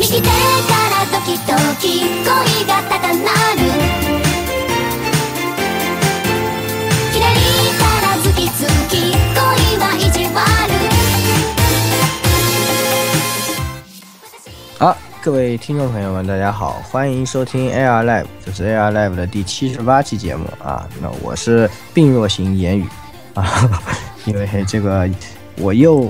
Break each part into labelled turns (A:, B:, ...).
A: 右手からドキドキ恋が高鳴る左からズキズキ恋は意地悪
B: 好，各位听众朋友们，大家好，欢迎收听 AR Live，这是 AR Live 的第七十八期节目啊。那我是病弱型言语啊，因为这个我又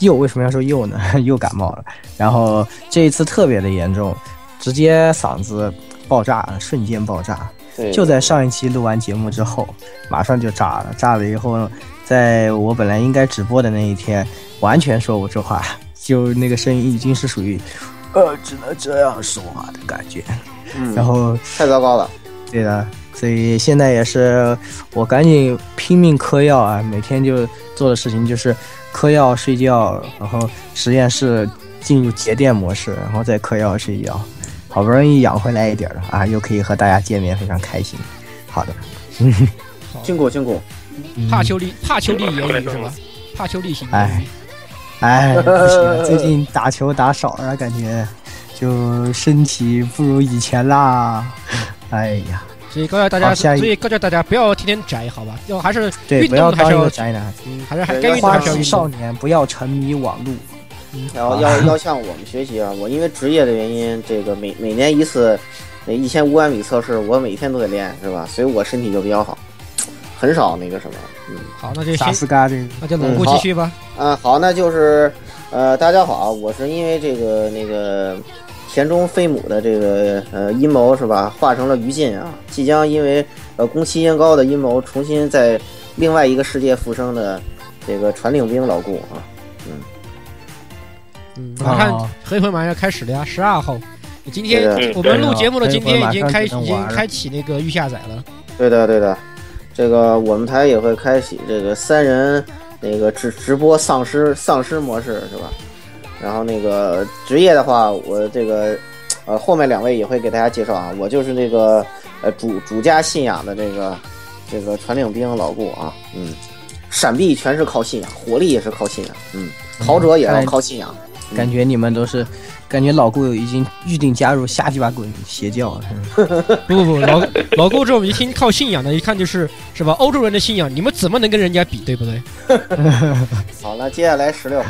B: 又为什么要说又呢？又感冒了，然后这一次特别的严重，直接嗓子爆炸，瞬间爆炸。
C: 对，
B: 就在上一期录完节目之后，马上就炸了。炸了以后，在我本来应该直播的那一天，完全说不出话，就那个声音已经是属于，呃，只能这样说话的感觉。
C: 嗯，
B: 然后，
C: 太糟糕了。
B: 对的，所以现在也是我赶紧拼命嗑药啊，每天就做的事情就是嗑药、睡觉，然后实验室进入节电模式，然后再嗑药、睡觉。好不容易养回来一点了啊，又可以和大家见面，非常开心。好的，
C: 辛苦辛苦。
D: 帕丘利帕丘利言语是吧？帕丘利型言
B: 哎
D: 语。
B: 哎，不行，最近打球打少了，感觉就身体不如以前啦。哎呀，
D: 所以告诉大家，所以告诉大家不要天天宅，好吧？要还是
B: 对，
D: 运
B: 不要当一
D: 动还是要
B: 个宅男，
D: 嗯，还是还该运动
B: 花季
D: 还是要运动。
B: 少年，不要沉迷网络。
C: 然后要要向我们学习啊！我因为职业的原因，这个每每年一次那一千五百米测试，我每天都得练，是吧？所以我身体就比较好，很少那个什么。嗯
D: 好，那就
B: 萨
D: 先
B: 斯嘎这，
D: 那就老
C: 嗯好
D: 顾继续吧。
C: 嗯，好，那就是呃，大家好，我是因为这个那个田中飞母的这个呃阴谋是吧，化成了于禁啊，即将因为呃宫崎英高的阴谋重新在另外一个世界复生的这个传令兵老顾啊。
D: 嗯，嗯，我
B: 看
D: 黑魂马上要开始了呀，十二号。今天我们录节目的今天已经开已经开启那个预下载了。
C: 对的，对的，这个我们台也会开启这个三人那个直直播丧尸丧尸模式是吧？然后那个职业的话，我这个呃后面两位也会给大家介绍啊，我就是那个呃主主家信仰的这个这个传令兵老顾啊，嗯，闪避全是靠信仰，火力也是靠信仰，嗯，逃者也要靠信仰，
B: 感觉你们都是，感觉老顾已经预定加入瞎鸡巴滚邪教了。
D: 不不不，老老顾这种一听靠信仰的，一看就是是吧？欧洲人的信仰，你们怎么能跟人家比，对不对？
C: 好，了接下来十六，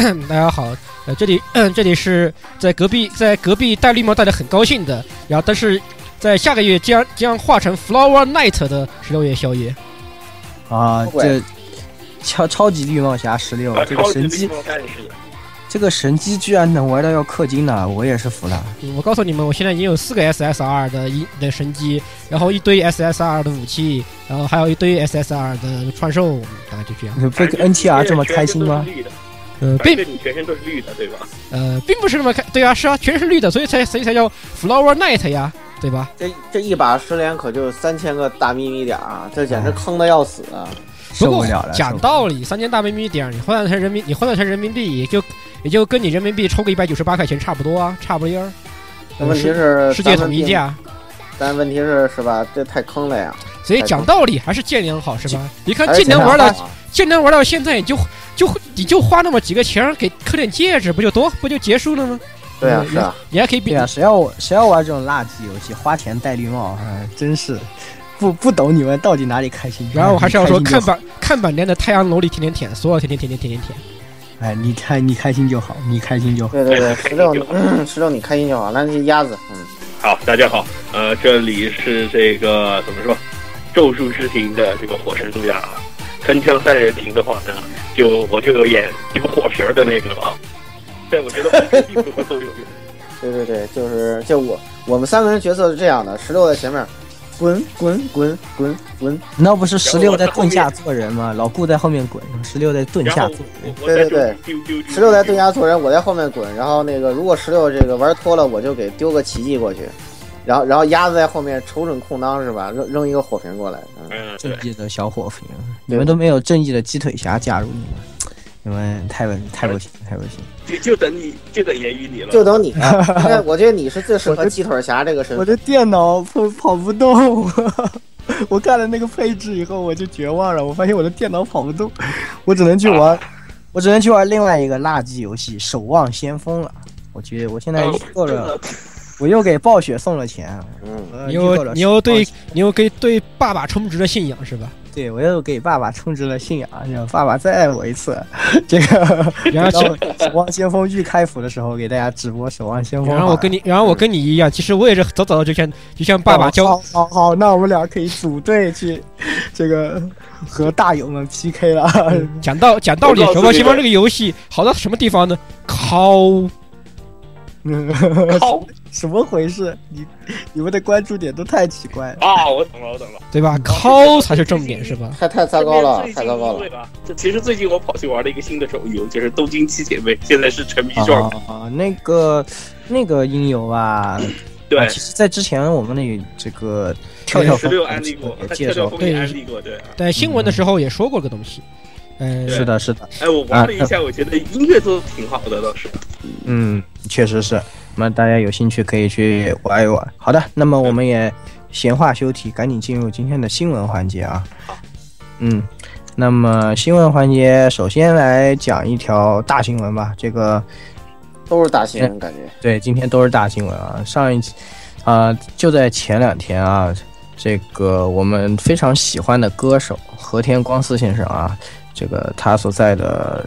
D: 大家好，呃，这里、这里是在隔壁，在隔壁戴绿帽戴的很高兴的，然后但是在下个月将将化成 Flower Night 的十六夜宵夜。
B: 啊，这超超级绿帽侠十六，这个神机，这个神机居然能玩到要氪金呢，我也是服了。
D: 嗯我告诉你们，我现在已经有四个 SSR 的一的神机，然后一堆 SSR 的武器，然后还有一堆 SSR 的传授，大概就这样。
B: 被 NTR 这么开心吗？
D: 呃，
E: 并
D: 并
E: 你全身都是绿的，对吧？
D: 呃并不是那么看，对啊，是啊，全是绿的，所以才所以才叫 Flower Night 呀，对吧？
C: 这这一把十连可就三千个大咪咪点儿啊，这简直坑的要死啊！
D: 不过
B: 受不了了。
D: 讲道理，三千大咪咪点儿，你换算成人民，你换算成人民币，也就也就跟你人民币抽个一百九十八块钱差不多啊，差不离儿。
C: 那问题是
D: 世界统一，价，
C: 但问题是是吧？这太坑了呀！
D: 所以讲道理还是剑良好是吧？你看剑良玩到剑良玩到现在，你就就你就花那么几个钱给刻点戒指，不就多不就结束了吗？
C: 对啊，
D: 嗯
C: 是啊，
D: 你还可以比
B: 啊，谁要谁要玩这种垃圾游戏，花钱戴绿帽，哎，真是不不懂你们到底哪里开心。
D: 然后我还是要说，看板看板连的太阳楼里天天舔，所有天天天天天天舔。
B: 哎，你开你开心就好，你开心就好。
C: 对对对，石头石头你开心就好。那些鸭子，嗯，
E: 好，大家好，呃，这里是这个怎么说，咒术师庭的这个火神杜亚啊。铿锵三人行的话呢，就我就有演有火瓶儿的那个啊，但我觉得都有用。
C: 对对对，就是就我我们三个人角色是这样的，十六在前面，滚滚滚滚滚，
B: 那不是十六在盾下做人吗？老顾在后面滚，十六在盾下做人。
C: 对对
E: 丢丢丢，
C: 十六在盾下做人，我在后面滚。然后那个如果十六这个玩脱了，我就给丢个奇迹过去。然后然后鸭子在后面瞅准空当是吧？扔扔一个火瓶过来，嗯，
B: 正义的小火瓶，你们都没有正义的鸡腿侠加入你们，你们太不太不行，太不行。
E: 就就等你就等言语你了。
C: 就等你了。因为我觉得你是最适合鸡腿侠这个身份。
B: 我的电脑跑跑不动，我看了那个配置以后我就绝望了，我发现我的电脑跑不动，我只能去玩，我只能去玩另外一个垃圾游戏《守望先锋》了。我觉得我现在
E: 哦
B: 预购了，
E: 这个
B: 我又给暴雪送了钱，
C: 嗯，
D: 你又你又对你又给对爸爸充值了信仰是吧？
B: 对我又给爸爸充值了信仰，让爸爸再爱我一次。这个，
D: 然后
B: 到守望先锋预开服的时候给大家直播守望先锋。
D: 然后我跟你，然后我跟你一样，其实我也是早早的就像就像爸爸教
B: 好好好，那我们俩可以组队去这个和大友们 PK 了。
D: 讲道讲道理，《守望先锋》这个游戏好到什么地方呢？靠！
E: 靠
B: 什么回事？你你们的关注点都太奇怪了。
E: 啊！我懂了，我懂了。
D: 对吧？靠才是重点是吧？
C: 太太糟糕了，太糟糕了。
E: 对吧？这其实最近我跑去玩了一个新的手游，就是《东京七姐妹》，现在是沉迷状态。
B: 啊，那个那个音游啊，
E: 对
B: 啊，其实，在之前我们那这个跳跳风
E: 十六安利过，
B: 也介绍过，
E: 跳跳风也安利过，对啊。
D: 在新闻的时候也说过这个东西。嗯，
E: 对
B: 是的，是的，
E: 哎，我玩了一下，我觉得音乐做的挺好的，倒是。
B: 嗯，确实是。那么大家有兴趣可以去玩一玩。好的，那么我们也闲话休题，赶紧进入今天的新闻环节啊。嗯，那么新闻环节首先来讲一条大新闻吧。这个
C: 都是大新闻，感觉
B: 对，今天都是大新闻啊。上一期啊、就在前两天啊，这个我们非常喜欢的歌手和田光司先生啊，这个他所在的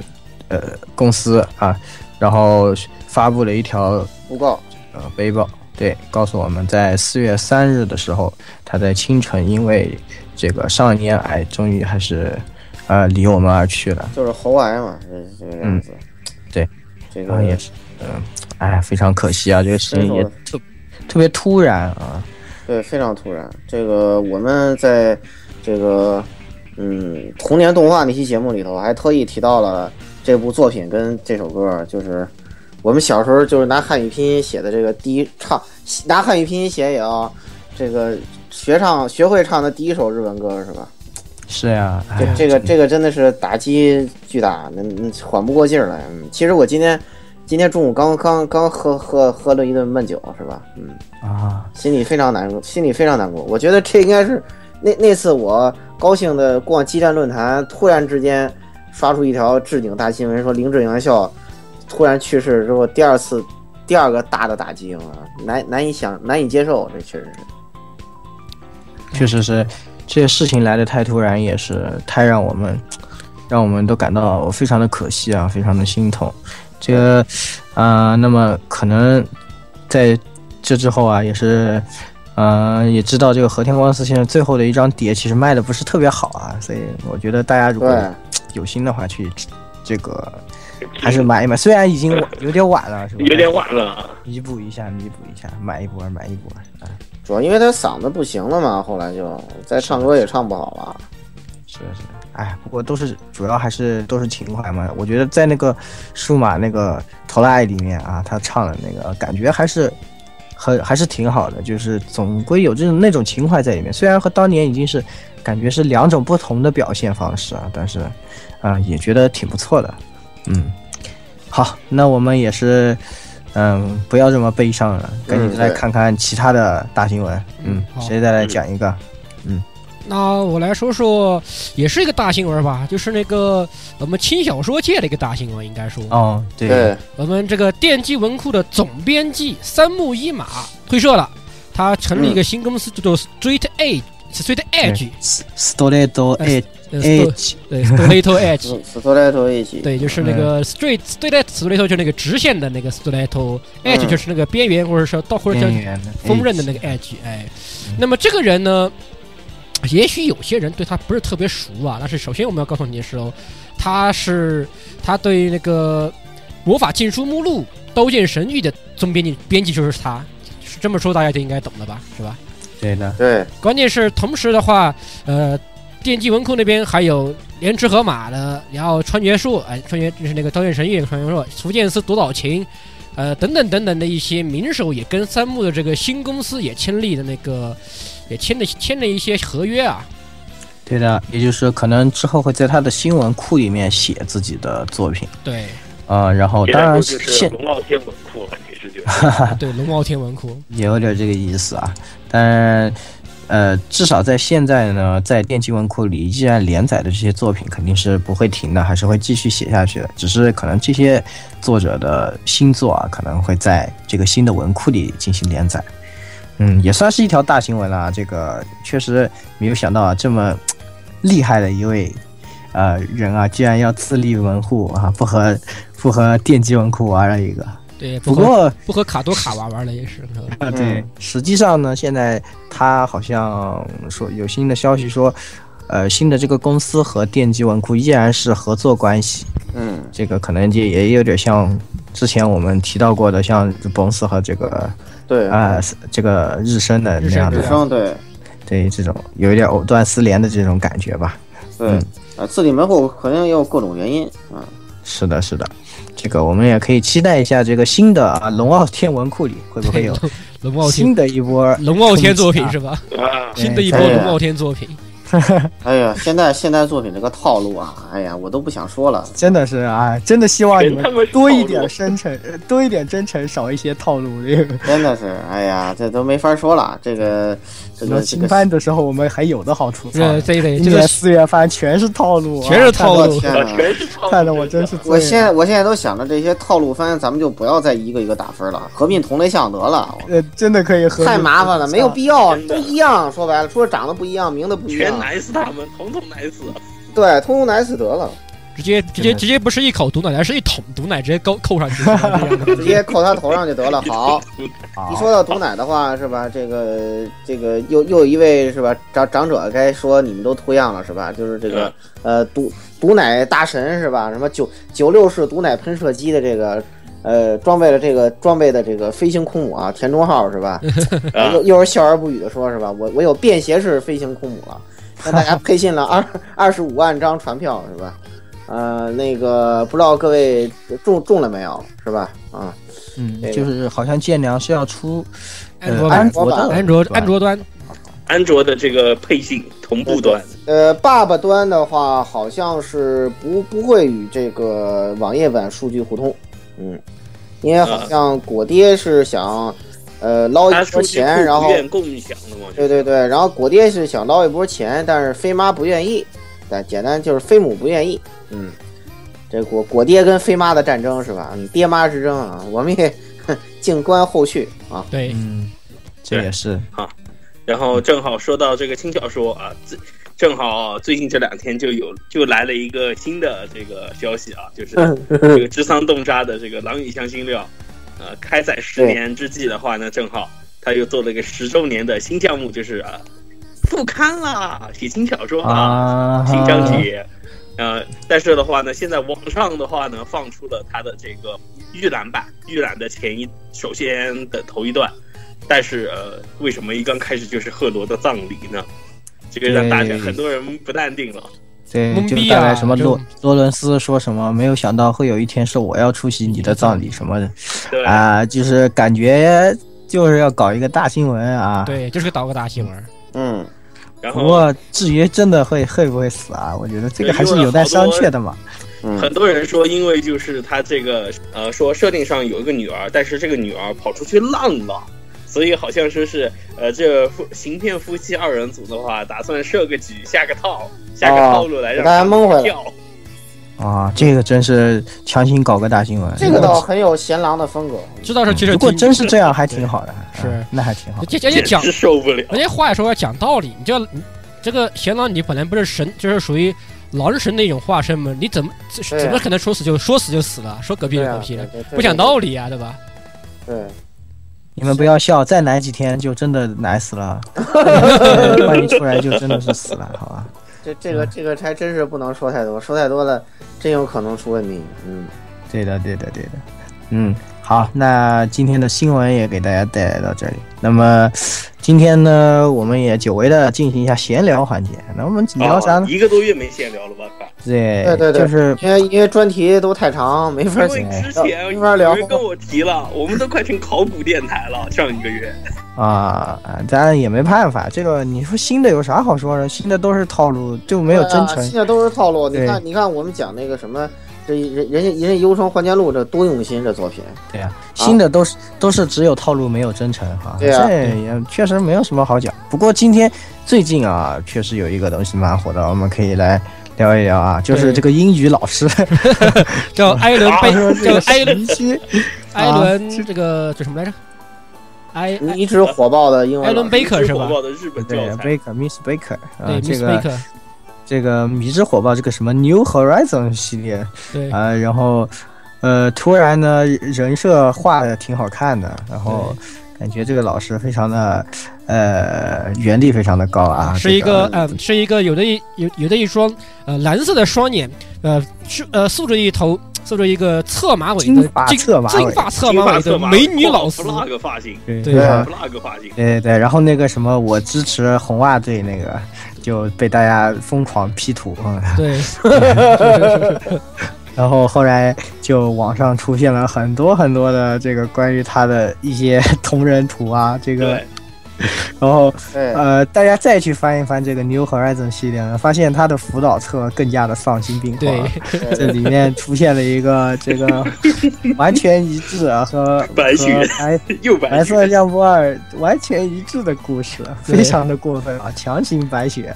B: 呃公司啊，然后发布了一条
C: 诬告，
B: 呃背报，对，告诉我们在四月三日的时候，他在清晨因为这个少年癌，终于还是呃离我们而去了。
C: 就是喉癌嘛，这这个样子。
B: 嗯对，
C: 这个
B: 也是，嗯、哎，非常可惜啊，这个事情也特特别突然啊。
C: 对，非常突然。这个我们在这个嗯童年动画那期节目里头，还特意提到了这部作品跟这首歌，就是我们小时候就是拿汉语拼音写的这个第一唱，拿汉语拼音写也要这个学唱学会唱的第一首日文歌是吧？
B: 是呀，
C: 这这个这个真的是打击巨大，那那缓不过劲儿来。嗯，其实我今天今天中午刚刚刚喝喝喝了一顿闷酒，是吧？嗯，
B: 啊，
C: 心里非常难过，心里非常难过。我觉得这应该是那那次我高兴的逛激战论坛，突然之间刷出一条置顶大新闻，说林志颖校突然去世之后，第二次第二个大的打击啊，难难以想难以接受，这确实是。
B: 确实是这些事情来的太突然，也是太让我们让我们都感到非常的可惜啊，非常的心痛。这个啊、那么可能在这之后啊，也是。呃，也知道这个和田光司现在最后的一张碟其实卖的不是特别好啊，所以我觉得大家如果，有心的话，去这个还是买一买，虽然已经晚有点晚了，是吧？
E: 有点晚了。
B: 弥补一下，弥补一下，买一波，买一波。啊，
C: 主要因为他嗓子不行了嘛，后来就再唱歌也唱不好了。
B: 是是，哎，不过都是主要还是都是情怀嘛。我觉得在那个数码那个《投了爱》里面啊，他唱的那个感觉还是很还是挺好的，就是总归有这种那种情怀在里面。虽然和当年已经是感觉是两种不同的表现方式啊，但是啊、也觉得挺不错的。嗯，好，那我们也是。嗯，不要这么悲伤了，赶紧再看看其他的大新闻。嗯，
D: 好
B: 谁再来讲一个？
D: 那我来说说，也是一个大新闻吧，就是那个我们轻小说界的一个大新闻，应该说，
B: 哦，对，
D: 我们这个电击文库的总编辑三木一马退社了，他成立一个新公司，叫做 Street 呃
B: Edge
D: 呃
B: Edge，
D: 对
C: 头一起。
D: 对，就是那个 straight straight straight 就是那个直线的那个 straight edge，就是那个边缘或者说到或者叫锋刃的那个 edge，哎，那么这个人呢，也许有些人对他不是特别熟啊，但是首先我们要告诉你的是哦，他是他对那个魔法禁书目录、刀剑神域的总编辑编辑就是他，是这么说大家就应该懂了吧，是吧？
B: 对的，
C: 对，
D: 关键是同时的话，呃，电击文库那边还有莲池河马的，然后穿越术，哎，穿越就是那个刀剑神域穿越术，福剑司夺岛琴，呃，等等等等的一些名手也跟三木的这个新公司也签立的那个，也签了签了一些合约啊。
B: 对的，也就是可能之后会在他的新闻库里面写自己的作品
D: 对
B: 啊、然后当然现
E: 龙傲天文库了，你是觉得？
D: 对，龙傲天文库，
B: 也有点这个意思啊，但呃，至少在现在呢，在电竞文库里依然连载的这些作品肯定是不会停的，还是会继续写下去的。只是可能这些作者的新作啊，可能会在这个新的文库里进行连载。嗯，也算是一条大新闻了。这个确实没有想到啊，这么厉害的一位呃人啊，居然要自立门户啊，不和不和电击文库玩了一个。
D: 对，和
B: 不过
D: 不和卡多卡玩玩了也是。
B: 啊，对，实际上呢，现在他好像说有新的消息说，呃，新的这个公司和电击文库依然是合作关系。
C: 嗯，
B: 这个可能也也有点像之前我们提到过的，像公司和这个
C: 对，
B: 啊、这个日升的那样的
C: 日
B: 的，
C: 升对
B: 对这种有一点藕断丝连的这种感觉吧。
C: 对
B: 嗯，
C: 啊，自立门户肯定也有各种原因啊。
B: 是的，是的，这个我们也可以期待一下这个新的啊龙傲天文库里会不会有
D: 龙傲天
B: 新的一波
D: 龙傲天作品是吧？
E: 啊，
D: 新的一波龙傲天作品。
C: 哎呀，现在现在作品这个套路啊，哎呀，我都不想说了。
B: 真的是啊，真的希望你们多一点深沉，呃多一点真诚，少一些套路。这 个
C: 真的是，哎呀，这都没法说了。这个，这个，
B: 新，番的时候，我们还有的好吐槽。
D: 这对对，
B: 今
D: 这个
B: 年四月番全是套路啊，
D: 全是套路
C: 天
E: 全是套路
B: 看的我真是。
C: 我现在我现在都想着这些套路番，咱们就不要再一个一个打分了，合并同类项得了。
B: 呃，真的可以合。
C: 太麻烦了，没有必要，都一样。说白了，除了长得不一样，名字不一
E: 全
C: 样，
E: 奶死他们，统统奶死。
C: 对，通通奶死得了，
D: 直接直接直接不是一口毒奶，而是一桶毒奶直接扣扣上去。
C: 直接扣他头上就得了。好，一说到毒奶的话，是吧？这个这个又又有一位是吧长长者该说你们都脱样了是吧？就是这个呃毒毒奶大神是吧？什么九九六式毒奶喷射机的这个呃装备了这个装备的这个飞行空母啊，田中号是吧？
E: 啊
C: 又又是笑而不语的说是吧？我我有便携式飞行空母了，向大家配信了二二十五万张船票是吧？呃，那个不知道各位中中了没有是吧？啊，
B: 嗯
C: 这，个
B: 就是好像建良是要出
D: 安卓版，
B: 呃安卓的
D: 安卓安卓端，
E: 安卓的这个配信同步端，
C: 呃，爸爸端的话好像是不不会与这个网页版数据互通，嗯，因为好像果爹是想呃捞一波钱，然后
E: 共享的嘛。
C: 对对对，然后果爹是想捞一波钱，但是飞妈不愿意，但简单就是飞母不愿意。嗯，这果果爹跟飞妈的战争是吧？嗯，爹妈之争啊，我们也 静观后续啊。
D: 对，
B: 嗯，这也是啊
E: 然后正好说到这个轻小说啊，最正好最近这两天就有就来了一个新的这个消息啊，就是 这个知桑洞扎的这个《狼与香辛料》，呃，开载十年之际的话呢，正好他又做了一个十周年的新项目，就是啊复刊啦，写新小说啊，
B: 啊，
E: 新章节。呃，但是的话呢，现在网上的话呢，放出了他的这个预览版，预览的前一首先的头一段，但是呃，为什么一刚开始就是赫罗的葬礼呢？这个让大家很多人不淡定了。
B: 对，就
D: 懵逼啊
B: 大概什么
D: 就
B: 罗罗伦斯说什么，没有想到会有一天是我要出席你的葬礼什么的
E: 对，
B: 啊，就是感觉就是要搞一个大新闻啊。
D: 对，就是个倒个大新闻。
C: 嗯，
E: 然后
B: 不过至于真的会会不会死啊，我觉得这个还是有待商榷的嘛。
C: 嗯
E: 很多人说，因为就是他这个呃说设定上有一个女儿，但是这个女儿跑出去浪了。所以好像说是，呃，这夫行骗夫妻二人组的话，打算设个局，下个套，下个套路来让
C: 给大家蒙回来。
B: 啊，这个真是强行搞个大新闻。
C: 这个倒很有贤郎的风格。
D: 知道是其实
B: 如果真是这样，还挺好的。
D: 是
B: 嗯那还挺好。
D: 而且而且讲，
E: 受不了。
D: 人家话也说要讲道理，你这你这个贤郎，你本来不是神，就是属于狼神的一种化身嘛，你怎么怎么可能说死就说死就死了，说嗝屁就
C: 对啊
D: 嗝屁了，不讲道理啊，对吧？
C: 对，
B: 你们不要笑，再奶几天就真的奶死了。万一出来就真的是死了，好吧？
C: 这这个这个还真是不能说太多，说太多了真有可能出问题。嗯，
B: 对的，对的，对的。嗯，好，那今天的新闻也给大家带来到这里。那么今天呢，我们也久违的进行一下闲聊环节。那我们聊啥呢
E: 哦？一个多月没闲聊了吧？快
B: 对
C: 对对对
B: 就是
C: 因为因为专题都太长，没法
E: 因为。之前
C: 没法聊
E: 跟我提了，我们都快成考古电台了。上一个月，
B: 啊，啊咱也没办法。这个你说新的有啥好说的？新的都是套路，就没有真诚
C: 对啊。现在都是套路。你看，你看我们讲那个什么这人人家人家《忧伤换剑录》这多用心，这作品。
B: 对呀、新的都是都是只有套路没有真诚哈，
C: 对啊
B: 这也确实没有什么好讲。不过今天最近啊，确实有一个东西蛮火的，我们可以来聊一聊啊，就是这个英语老师
D: 叫艾伦贝，
B: 这个
D: 叫艾伦 艾伦这个叫什么来着？艾
C: 一直火爆的英文
D: 艾伦贝克是吧
E: 火？爆的日本
B: 对
E: 教材
B: ，Baker Miss Baker 啊
D: 对，
B: 这
D: Miss
B: 个
D: Baker，
B: 这个迷之火爆这个什么 New Horizon 系列
D: 对。
B: 啊、然后呃突然呢人设画的挺好看的，然后感觉这个老师非常的呃原力非常的高啊，
D: 是一
B: 这
D: 个呃，是一个有的一有有的一双呃蓝色的双眼，呃是呃竖着一头竖着一个侧马尾的
B: 金发侧马尾
D: 金发侧马尾的
E: 发侧马
D: 美女老师
E: ，，flag 发型
B: 对
D: 对。
B: 啊
E: ，flag 发型，
B: 对对，然后那个什么，我支持红袜队那个就被大家疯狂 P 图，啊，
D: 对，
B: 然后后来就网上出现了很多很多的这个关于他的一些同人图啊，这个
E: 对，
B: 然后，呃，大家再去翻一翻这个 New Horizon 系列呢，发现它的辅导册更加的丧心病狂。
D: 对，
B: 这里面出现了一个这个完全一致啊和
E: 白雪
B: 和白
E: 又白
B: 白色
E: 雪，
B: 相波二完全一致的故事，非常的过分啊！强行白雪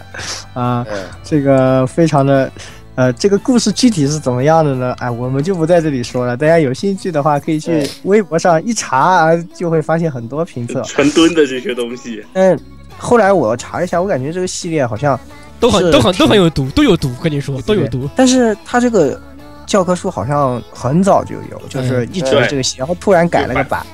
B: 啊，这个非常的。呃，这个故事具体是怎么样的呢？哎，我们就不在这里说了。大家有兴趣的话，可以去微博上一查啊，就会发现很多评测。
E: 成吨的这些东西，
B: 嗯后来我查一下，我感觉这个系列好像，
D: 都很都很都很有毒，都有毒，跟你说都有毒。
B: 但是它这个教科书好像很早就有，就是一直
E: 对
B: 这个系，然后突然改了个版。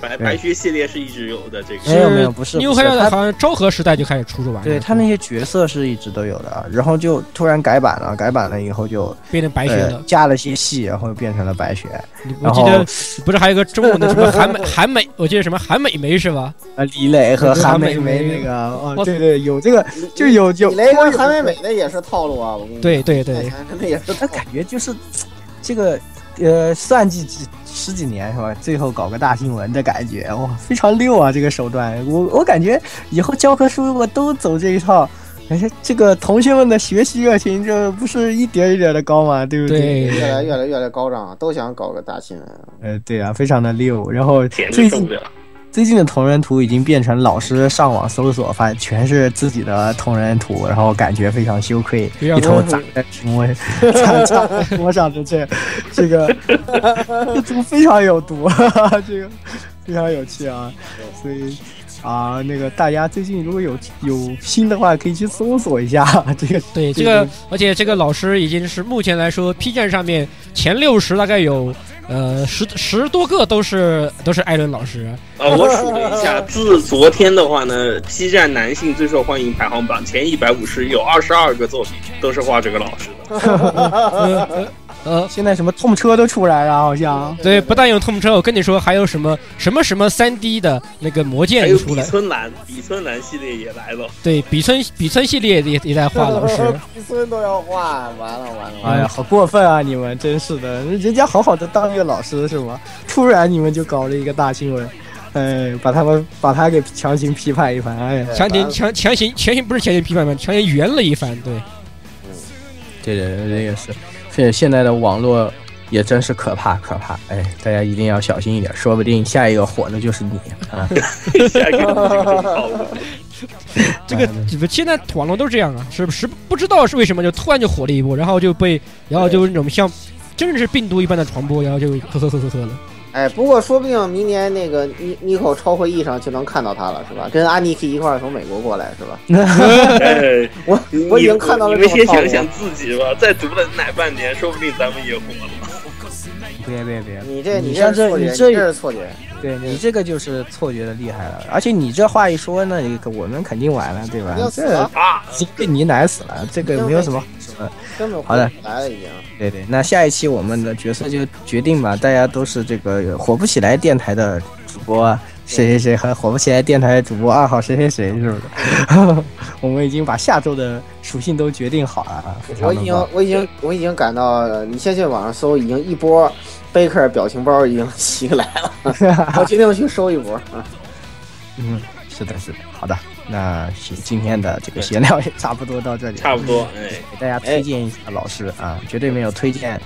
B: 对
E: 白白雪系列是一直有的，这个没
B: 有没有不是是
D: Horizon
B: 它
D: 好像昭和时代就开始出这玩意儿，
B: 对他那些角色是一直都有的啊，然后就突然改版了，改版了以后就
D: 变成白雪
B: 呃。加了些戏，然后变成了白雪。
D: 你我记得不是还有个中文的什么韩美韩美，我记得什么韩美眉是吧？
B: 呃，李磊和韩美
D: 眉
B: 眉那个，哦，对对，有这个就有有
C: 李雷跟韩美美的也是套路啊，我跟你说
D: 对对对，
C: 真的也是。
B: 他感觉就是这个呃算计几十几年是吧？最后搞个大新闻的感觉，哇，非常溜啊！这个手段，我我感觉以后教科书如果都走这一套。而且这个同学们的学习热情，这不是一点一点的高吗？对不
D: 对
C: 越来越来越来高涨，都想搞个大新闻。
B: 呃，对啊，非常的溜。然后最近。最近的同人图已经变成老师上网搜索，发现全是自己的同人图，然后感觉非常羞愧，一头扎在屏幕，扎 扎在桌上的这这个这图非常有毒，这个非常有趣啊，所以。啊，那个大家最近如果有有心的话，可以去搜索一下 这个。
D: 对这个
B: 个，
D: 而且这个老师已经是目前来说 P 站上面前六十大概有呃十十多个都是都是艾伦老师，
E: 呃，我数了一下，自昨天的话呢，B 站男性最受欢迎排行榜前一百五十有二十二个作品都是画这个老师的。
D: 呃，
B: 现在什么痛车都出来了，好像。
D: 对，不但有痛车，我跟你说还有什么什么什么三 D 的那个魔剑出来，比
E: 村蓝，比村蓝系列也来了。
D: 对，比村比村系列也也在画老师，
C: 比村 都要画，完了完了完了。
B: 哎呀，好过分啊！你们真是的，人家好好的当一个老师是吗？突然你们就搞了一个大新闻，哎，把他们把他给强行批判一番，哎呀，
D: 强行强强行强行不是强行批判吧，强行圆了一番，对，
B: 对对对，这个是，现现在的网络也真是可怕可怕，哎，大家一定要小心一点，说不定下一个火的就是你啊！
E: 下一个 这个
D: 现在网络都是这样啊，是不是不知道是为什么就突然就火了一波，然后就被然后就那种像真的是病毒一般的传播，然后就呵呵呵呵呵了。
C: 哎，不过说不定明年那个尼尼口超会议上就能看到他了，是吧？跟安妮可以一块儿从美国过来，是吧？
E: 哎，
C: 我我已经看到了
E: 你们先想想自己吧，再读了奶半年，说不定咱们也火了。
B: 别 别别，
C: 你这这
B: 你像这你这
C: 这是错觉。
B: 对你这个就是错觉的厉害了，而且你这话一说，那你我们肯定完了，对吧这被你奶死了，这个没有什么
C: 根本
B: 好的
C: 回不来了，已经。
B: 对对，那下一期我们的角色就决定吧，大家都是这个火不起来电台的主播啊，谁谁谁和火不起来电台主播二号谁谁谁，是不是？我们已经把下周的属性都决定好了
C: 我已经。我已经我已经感到，呃你先去网上搜，已经一波贝克表情包已经袭来了，我决定去收一波。啊
B: 嗯，是的，是的，好的，那行，今天的这个闲聊也差不多到这里，
E: 差不多，哎，
B: 给大家推荐一下老师啊，绝对没有推荐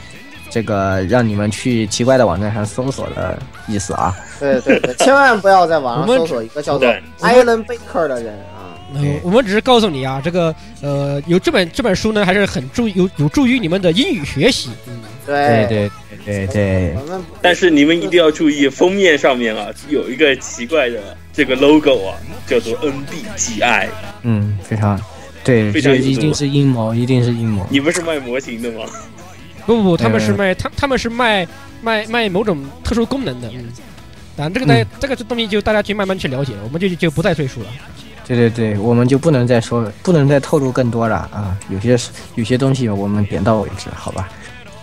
B: 这个让你们去奇怪的网站上搜索的意思啊。
C: 对对对，千万不要在网上
D: 我们
C: 搜索一个叫做
E: 对
C: Alan Baker 的人啊。
D: 呃，我们只是告诉你啊，这个呃，有这本这本书呢，还是很助有有助于你们的英语学习。嗯，
C: 对
B: 对对对对
C: 我们
E: 但是你们一定要注意，封面上面啊有一个奇怪的这个 logo 啊，叫做 NBGI。
B: 嗯，非常对，
E: 非常
B: 一定是阴谋，一定是阴谋。
E: 你不是卖模型的吗？
D: 不不不，他们是
B: 呃
D: 卖他他们是卖卖卖某种特殊功能的。嗯，当然这个呢，这个东西就大家去慢慢去了解，我们就就不再赘述了。
B: 对对对，我们就不能再说了，不能再透露更多了啊！有些是有些东西我们点到为止，好吧？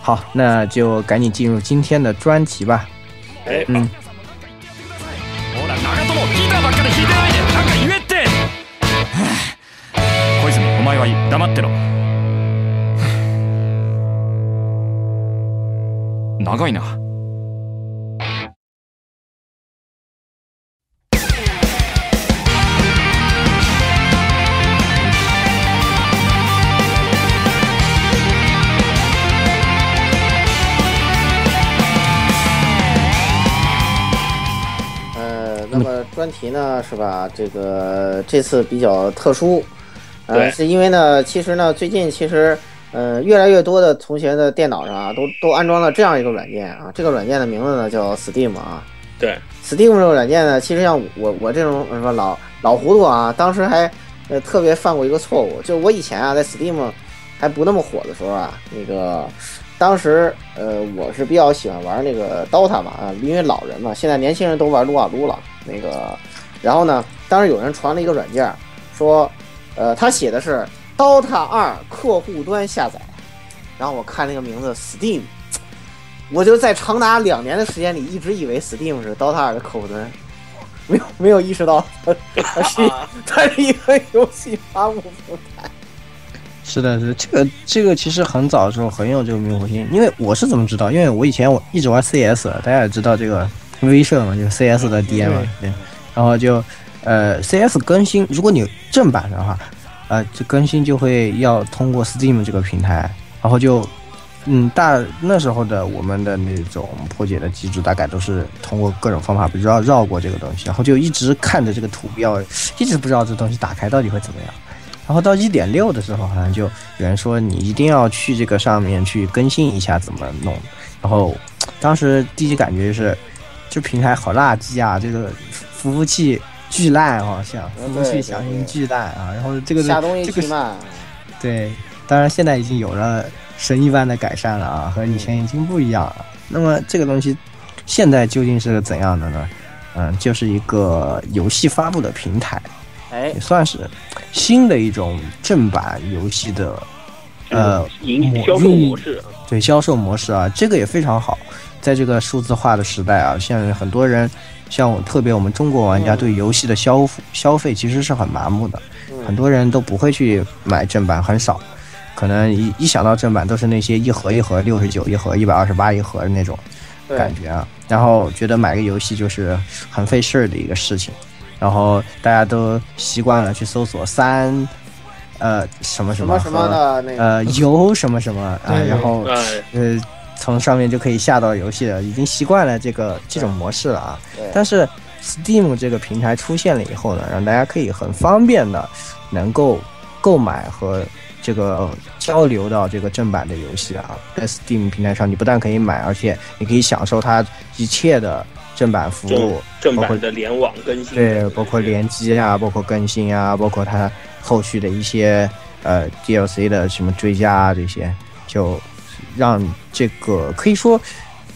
B: 好，那就赶紧进入今天的专题吧。
E: 哎，
B: 嗯，
F: はいい黙ってろ長いな
C: 呃，那么专题呢是吧？这个这次比较特殊， 呃，是因为呢，其实呢，最近其实呃，越来越多的同学的电脑上啊，都都安装了这样一个软件啊，这个软件的名字呢叫 Steam 啊。
E: 对
C: ，Steam 这个软件呢，其实像我我这种什么老老糊涂啊，当时还呃特别犯过一个错误，就是我以前啊在 Steam 还不那么火的时候啊，那个当时呃我是比较喜欢玩那个 DOTA 嘛啊，因为老人嘛，现在年轻人都玩撸啊撸了那个，然后呢，当时有人传了一个软件，说呃他写的是 DOTA 二客户端下载，然后我看那个名字 Steam。我就在长达两年的时间里，一直以为 Steam 是 DOTA 二的客户端，没有没有意识到它它是它是一个游戏发布平台。
B: 是的，是这个这个其实很早的时候很有这个迷惑性，因为我是怎么知道？因为我以前我一直玩 CS，大家也知道这个威社嘛，就是 CS 的 DM 嘛，对，然后就呃 CS 更新，如果你正版的话，呃，这更新就会要通过 Steam 这个平台，然后就嗯大那时候的我们的那种破解的机制，大概都是通过各种方法绕绕过这个东西，然后就一直看着这个图标，一直不知道这东西打开到底会怎么样。然后到一点六的时候，好像就有人说你一定要去这个上面去更新一下怎么弄。然后当时第一感觉就是，这平台好垃圾啊，这个服务器巨烂，好像
C: 嗯
B: 服务器
C: 对
B: 响应巨烂啊。然后这个
C: 东西
B: 这个，对，当然现在已经有了神一般的改善了啊，和以前已经不一样了。那么这个东西现在究竟是个怎样的呢？嗯，就是一个游戏发布的平台，
C: 哎
B: 也，算是新的一种正版游戏的呃
E: 营销售模式，
B: 对销售模式啊，这个也非常好。在这个数字化的时代啊，现在很多人，像我特别我们中国玩家对游戏的消消费其实是很麻木的，很多人都不会去买正版，很少。可能一一想到正版，都是那些一盒一盒六十九一盒、一百二十八一盒的那种感觉啊。然后觉得买个游戏就是很费事儿的一个事情，然后大家都习惯了去搜索三，呃什么什么
C: 什么什么
B: 和
C: 的那个，
B: 呃游什么什么啊，然后
E: 哎，
B: 呃从上面就可以下到游戏了，已经习惯了这个这种模式了啊。
C: 对
B: 但是 Steam 这个平台出现了以后呢，让大家可以很方便的能够购买和这个交流到这个正版的游戏啊，在 Steam 平台上，你不但可以买，而且你可以享受它一切的正版服务，
E: 正
B: 包括
E: 版的联网更新，
B: 对，包括联机啊，包括更新啊，包括它后续的一些呃 DLC 的什么追加啊，这些就让这个可以说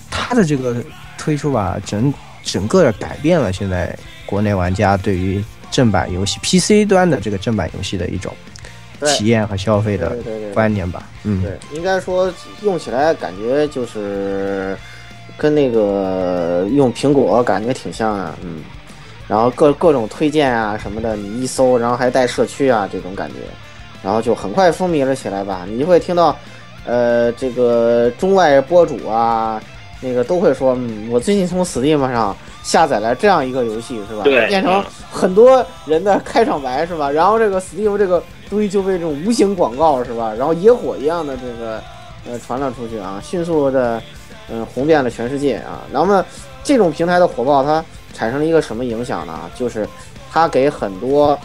B: 它的这个推出吧，整整个改变了现在国内玩家对于正版游戏 PC 端的这个正版游戏的一种体验和消费的
C: 对对对
B: 观念吧。嗯，
C: 对，应该说用起来感觉就是跟那个用苹果感觉挺像啊，嗯，然后各各种推荐啊什么的，你一搜，然后还带社区啊这种感觉，然后就很快风靡了起来吧。你就会听到，呃，这个中外博主啊，那个都会说，嗯，我最近从 Steam 上下载了这样一个游戏，是吧？
E: 对
C: 变成
E: 嗯
C: 很多人的开场白，是吧？然后这个 Steam 这个东西就被这种无形广告，是吧？然后野火一样的这个呃传了出去啊，迅速的嗯红遍了全世界啊。那么这种平台的火爆，它产生了一个什么影响呢？就是它给很多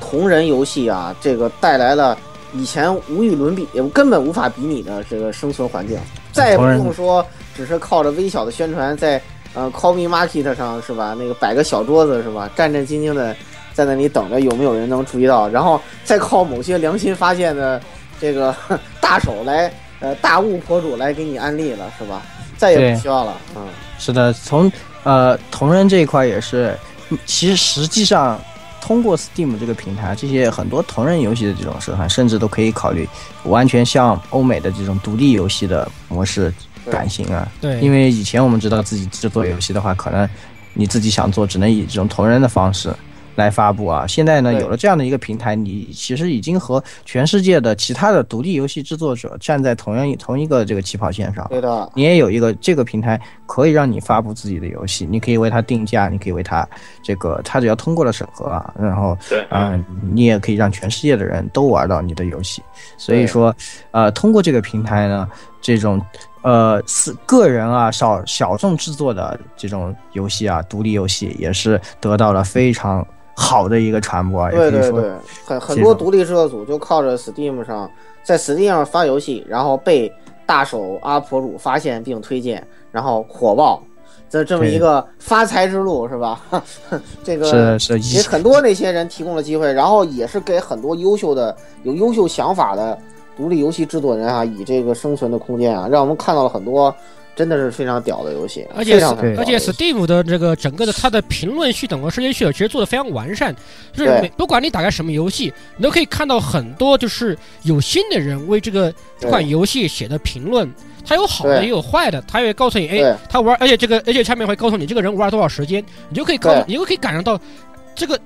C: 同人游戏啊，这个带来了以前无与伦比、根本无法比拟的这个生存环境。再也不用说只是靠着微小的宣传在呃 Call Me Market 上是吧？那个摆个小桌子是吧？战战兢兢的在那里等着有没有人能注意到，然后再靠某些良心发现的这个 大手来呃大物博主来给你安利了是吧？再也不需要了，嗯，
B: 是的，从呃同人这一块也是，嗯其实实际上通过 Steam 这个平台，这些很多同人游戏的这种社团，甚至都可以考虑完全向欧美的这种独立游戏的模式转型啊。
D: 对，
B: 因为以前我们知道自己制作游戏的话，可能你自己想做，只能以这种同人的方式来发布啊。现在呢，有了这样的一个平台，你其实已经和全世界的其他的独立游戏制作者站在同样一同一个这个起跑线上。
C: 对的，
B: 你也有一个这个平台可以让你发布自己的游戏，你可以为它定价，你可以为它这个，它只要通过了审核啊，然后
E: 对，
B: 啊、你也可以让全世界的人都玩到你的游戏。所以说，呃，通过这个平台呢，这种呃是个人啊小小众制作的这种游戏啊，独立游戏也是得到了非常好的一个传播
C: 对对对，很很多独立制作组就靠着 Steam 上，在 Steam 上发游戏，然后被大手阿婆主发现并推荐，然后火爆，这这么一个发财之路是吧？这个
B: 是是
C: 给很多那些人提供了机会，然后也是给很多优秀的、有优秀想法的独立游戏制作人啊，以这个生存的空间啊，让我们看到了很多真的是非常屌的游戏，
D: 而且而且 Steam 的这个整个的它的评论系统和世界系统其实做的非常完善，就是每不管你打开什么游戏，你都可以看到很多就是有心的人为这个这款游戏写的评论，它有好的也有坏的，它也会告诉你，哎，他玩，而且这个而且下面会告诉你这个人玩了多少时间，你就可以告诉你就可以感受到这个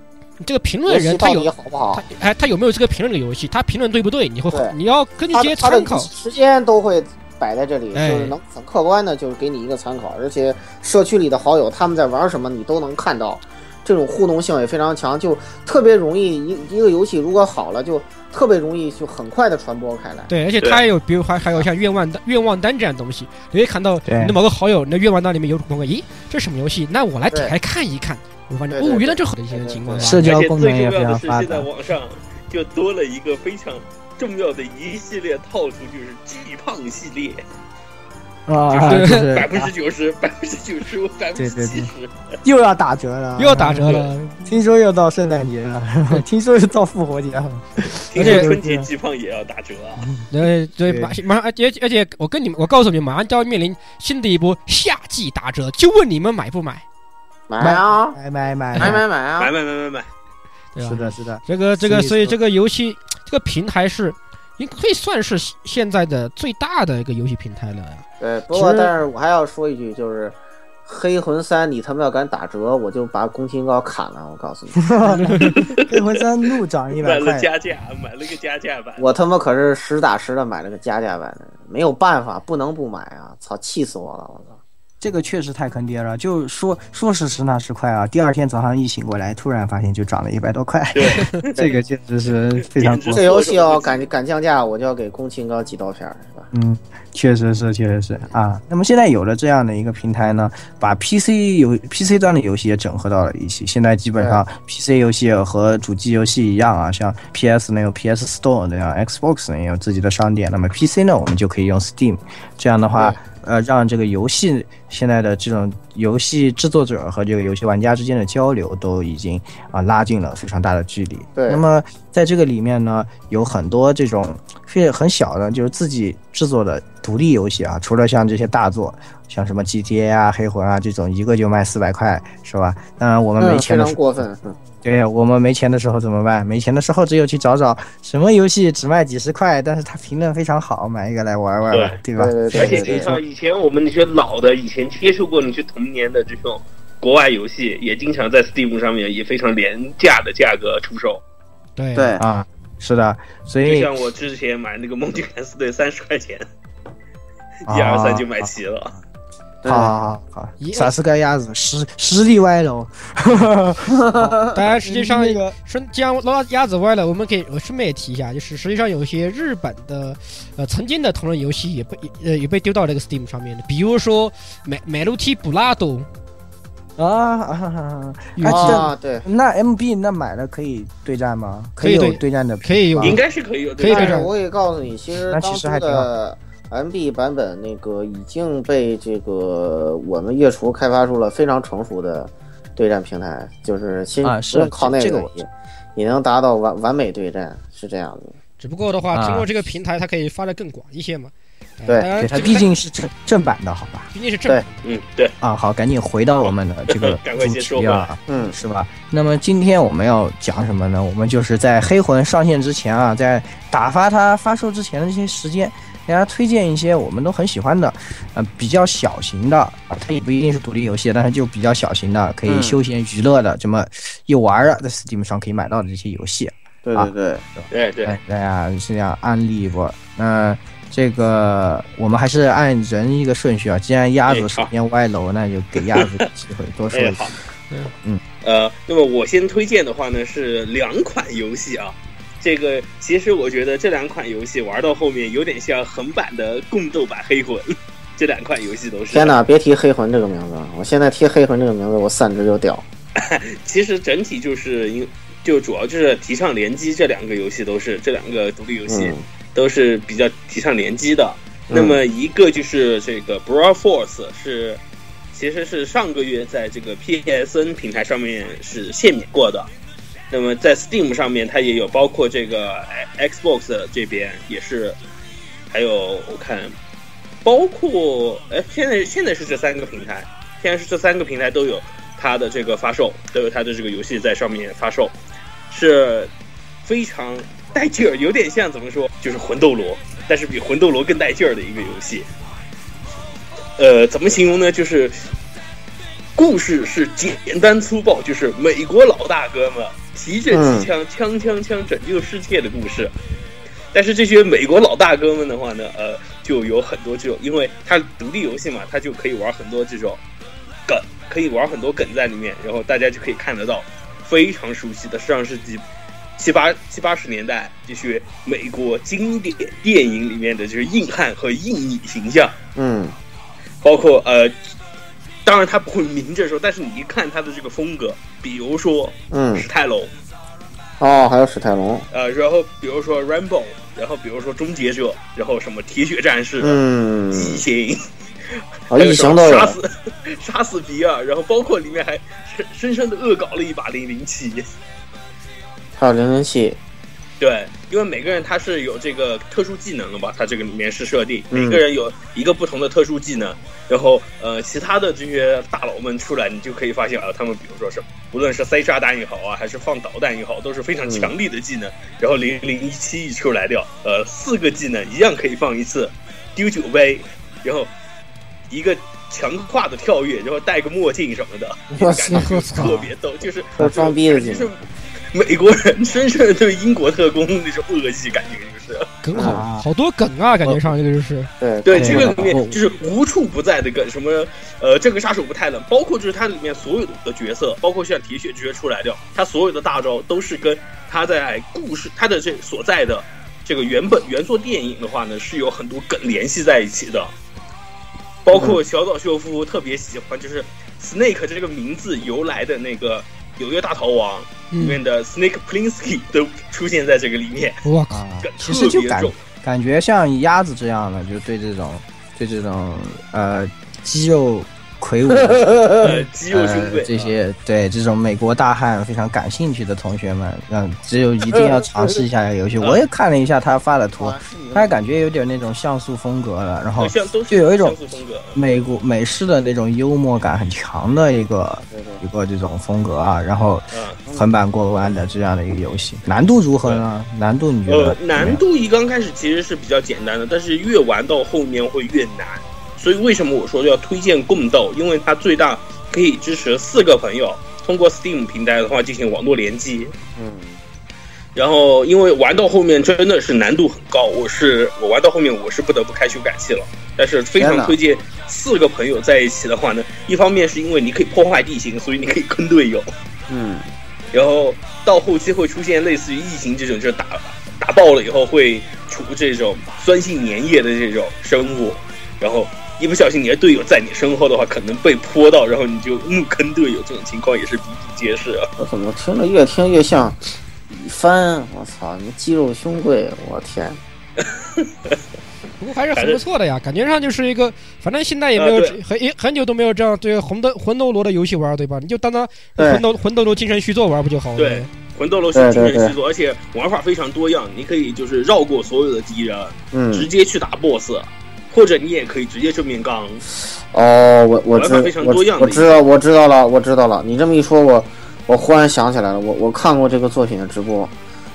D: 这个评论人他有
C: 好不好？
D: 他？哎他有没有这个评论这个游戏，他评论对不对，你会你要根据这些参考。
C: 时间都会摆在这里，
D: 哎
C: 就是能很客观的，就是给你一个参考。而且社区里的好友他们在玩什么，你都能看到，这种互动性也非常强，就特别容易一一个游戏如果好了，就特别容易就很快的传播开来。
D: 对，而且
E: 对
D: 它还有，比如还还有像愿望单、愿望单这样东西，你会看到你的某个好友，你的愿望单里面有某个，咦，这是什么游戏？那我来
C: 对
D: 点开看一看，我发现哦，原来这好的一些情况
B: 社。交功能也非
E: 而且最重要的是，
B: 常发达
E: 现在。网上就多了一个非常重要的一系列套路，就是巨胖系列，
B: 啊，
D: 对
B: 就是
E: 百分之九十、百分之九十五、百分之七十。
B: 又要打折了，
D: 又要打折了，
B: 听说又到圣诞节了，听说又到复活节了。
E: 听说春节巨胖也要打折啊！
D: 对对，马马上，而且而且我跟你们，我告诉你们，马上就要面临新的一波夏季打折，就问你们买不买，
C: 买啊，
B: 买买买
C: 买买买啊！
E: 买买买买买！
D: 对？
B: 是的，是的，
D: 这个这个，
B: 所以
D: 这个游戏这个平台是，应可以算是现在的最大的一个游戏平台了呀。
C: 对，不过但是我还要说一句，就是《黑魂三》，你他妈要敢打折，我就把宫崎高砍了！我告诉你，
B: 黑魂三怒涨一百块买了
E: 加价，买了个加价版。
C: 我他妈可是实打实的买了个加价版的，没有办法，不能不买啊！操，气死我了！我操！
B: 这个确实太坑爹了。就说说是十那时快啊，第二天早上一醒过来，突然发现就涨了一百多块，
E: 对，
B: 这个简直是非常过
E: 简直
C: 这游戏要敢敢降价，我就要给宫崎高几刀片儿，是吧？
B: 嗯，确实是，确实是啊。那么现在有了这样的一个平台呢，把 PC 游 PC 端的游戏也整合到了一起。现在基本上 PC 游戏和主机游戏一样啊，像 PS 呢有 PS Store 这样，Xbox 呢也有自己的商店。那么 PC 呢，我们就可以用 Steam。这样的话
C: 对，
B: 呃，让这个游戏现在的这种游戏制作者和这个游戏玩家之间的交流都已经啊拉近了非常大的距离。
C: 对
B: 那么在这个里面呢，有很多这种非很小的，就是自己制作的独立游戏啊，除了像这些大作，像什么 GTA 啊、黑魂啊这种，一个就卖四百块，是吧？当然我们没钱的
C: 过分。嗯
B: 对我们没钱的时候怎么办？没钱的时候只有去找找什么游戏只卖几十块，但是它评论非常好，买一个来玩玩吧，对吧？
C: 对对
E: 而且
C: 对对对，
E: 你像以前我们那些老的，以前接触过那些童年的这种国外游戏，也经常在 Steam 上面以非常廉价的价格出售。
D: 对
C: 对
B: 啊，是的，所
E: 就
B: 以
E: 像我之前买那个《梦境敢死队》三十块钱，
B: 啊
E: 一二三就买齐了。
C: 对
B: 好好好好
D: 也，
B: 萨斯盖鸭子？实实力歪楼，
D: 当然，实际上
B: 那个
D: 顺既然拉鸭子歪了，我们可以我顺便也提一下，就是实际上有一些日本的呃曾经的同人游戏也被呃也被丢到这个 Steam 上面的，比如说美美露提布拉多，
B: 啊啊啊啊！
D: 有
B: 啊
C: 啊，对，
B: 那 MB 那买了可以对战吗？
D: 可以对。
B: 对战的，
D: 可以有。
E: 应该是可以有
D: 可以对战。
C: 我也告诉你，其实
B: 那
C: 当初
B: 其实还挺
C: 的 MB 版本那个已经被这个我们月厨开发出了非常成熟的对战平台，就是其实
B: 啊是
C: 不用靠那
B: 这个
C: 也也能达到完完美对战，是这样子。
D: 只不过的话，
B: 啊
D: 通过这个平台，它可以发的更广一些嘛。呃
C: 对
B: 对，它毕竟是正正版的，好吧？
D: 毕竟是正版，
E: 嗯，对，
B: 啊，好，赶紧回到我们的这个 主题啊，
C: 嗯
B: 是吧？那么今天我们要讲什么呢？我们就是在黑魂上线之前啊，在打发它发售之前的这些时间，给大家推荐一些我们都很喜欢的，呃，比较小型的啊，它也不一定是独立游戏，但是就比较小型的，可以
C: 嗯
B: 休闲娱乐的，这么一玩的，在 Steam 上可以买到的这些游戏。啊
C: 对对对，
E: 对对
B: 哎，大家是这样安利不？那这个我们还是按人一个顺序啊。既然鸭子首先歪楼，那就给鸭子机会多说
E: 哎，
B: 一句
E: 好。，
B: 嗯，
E: 呃，那么我先推荐的话呢是两款游戏啊。这个其实我觉得这两款游戏玩到后面有点像横版的共斗版黑魂，这两款游戏都是。
C: 天哪，别提黑魂这个名字了，我现在提黑魂这个名字，我三只就掉。
E: 其实整体就是因就主要就是提倡联机，这两个游戏都是这两个独立游戏
C: 嗯
E: 都是比较提倡联机的。
C: 嗯
E: 那么一个就是这个 Brawl Force 是，其实是上个月在这个 PSN 平台上面是限免过的。那么在 Steam 上面它也有，包括这个 Xbox 这边也是，还有我看，包括哎，现在现在是这三个平台，现在是这三个平台都有它的这个发售，都有它的这个游戏在上面发售，是非常带劲儿，有点像怎么说，就是魂斗罗，但是比魂斗罗更带劲儿的一个游戏。呃，怎么形容呢？就是故事是简单粗暴，就是美国老大哥们提着机枪，枪枪枪拯救世界的故事。但是这些美国老大哥们的话呢，呃，就有很多这种，因为他独立游戏嘛，他就可以玩很多这种梗，可以玩很多梗在里面，然后大家就可以看得到非常熟悉的上世纪七八七八十年代这些美国经典电影里面的就是硬汉和硬女形象，
C: 嗯。
E: 包括呃，当然他不会明着说，但是你一看他的这个风格，比如说
C: 嗯，
E: 史泰龙，
C: 哦，还有史泰龙，
E: 呃，然后比如说 Rambo，然后比如说终结者，然后什么铁血战士，
C: 嗯，
E: 异形，
C: 哦，
E: 还有什么
C: 异形都有
E: 杀，死 杀死比尔，然后包括里面还深深深的恶搞了一把零零七。
C: 还有零零七，
E: 对，因为每个人他是有这个特殊技能的吧，他这个里面是设定，
C: 嗯
E: 每个人有一个不同的特殊技能，然后呃，其他的这些大佬们出来，你就可以发现啊，他们比如说是无论是塞炸弹也好啊，还是放导弹也好，都是非常强力的技能。然后零零一七一出来掉，呃，四个技能一样可以放一次，丢酒杯，然后一个强化的跳跃，然后戴个墨镜什么的，
C: 我
E: 感觉特别逗，就是
C: 这装逼的技
E: 就是
C: 能，
E: 美国人深深的对英国特工那种恶意感觉，就是。
D: 梗好
B: 啊。
D: 好多梗啊，感觉上这个就是。
C: 对。
E: 对
B: 对
E: 这个里面就是无处不在的梗，什么呃，这个杀手不太冷，包括就是它里面所有的角色，包括像铁血直接出来掉，他所有的大招都是跟他在故事他的这所在的这个原本原作电影的话呢，是有很多梗联系在一起的，包括小岛秀夫特别喜欢就是 Snake 这个名字由来的那个《纽约大逃亡》里面
D: 嗯，
E: 的 Snake Plinsky 都出现在这个里面，
D: 我靠，
B: 啊
E: 梗，
B: 其实就感。感觉像鸭子这样的，就对这种对这种呃肌肉魁梧
E: 呃，肌肉兄弟、
B: 呃这些对这种美国大汉非常感兴趣的同学们，嗯，只有一定要尝试一下这个游戏。我也看了一下他发的图，他感觉有点那种像素风格的，然后就有一种。美国美式的那种幽默感很强的一个一个这种风格啊，然后
E: 嗯，
B: 横版过关的这样的一个游戏，难度如何呢？难度你觉得？
E: 难度一刚开始其实是比较简单的，但是越玩到后面会越难。所以为什么我说要推荐共斗？因为它最大可以支持四个朋友通过 Steam 平台的话进行网络联机。
C: 嗯，
E: 然后因为玩到后面真的是难度很高，我是我玩到后面我是不得不开修改器了，但是非常推荐四个朋友在一起的话呢，一方面是因为你可以破坏地形，所以你可以坑队友，
C: 嗯，
E: 然后到后期会出现类似于异形这种，就是打打爆了以后会出这种酸性粘液的这种生物，然后一不小心你的队友在你身后的话，可能被泼到，然后你就怒坑队友，这种情况也是比比皆是啊。
C: 我怎么听着越听越像李帆？我操，你肌肉兄贵，我天！
D: 不过还是很不错的呀，感觉上就是一个，反正现在也没有
E: 啊
D: 很也很久都没有这样对魂斗魂斗罗的游戏玩，对吧？你就当它
C: 对
D: 魂斗魂斗罗精神续作玩不就好了？
E: 对魂斗罗是精神续作，而且玩法非常多样，你可以就是绕过所有的敌人，直
C: 嗯，
E: 接去打 BOSS，或者你也可以直接正面刚。
C: 哦，我我知我我知道我知道了，我知道了。你这么一说，我我忽然想起来了，我我看过这个作品的直播，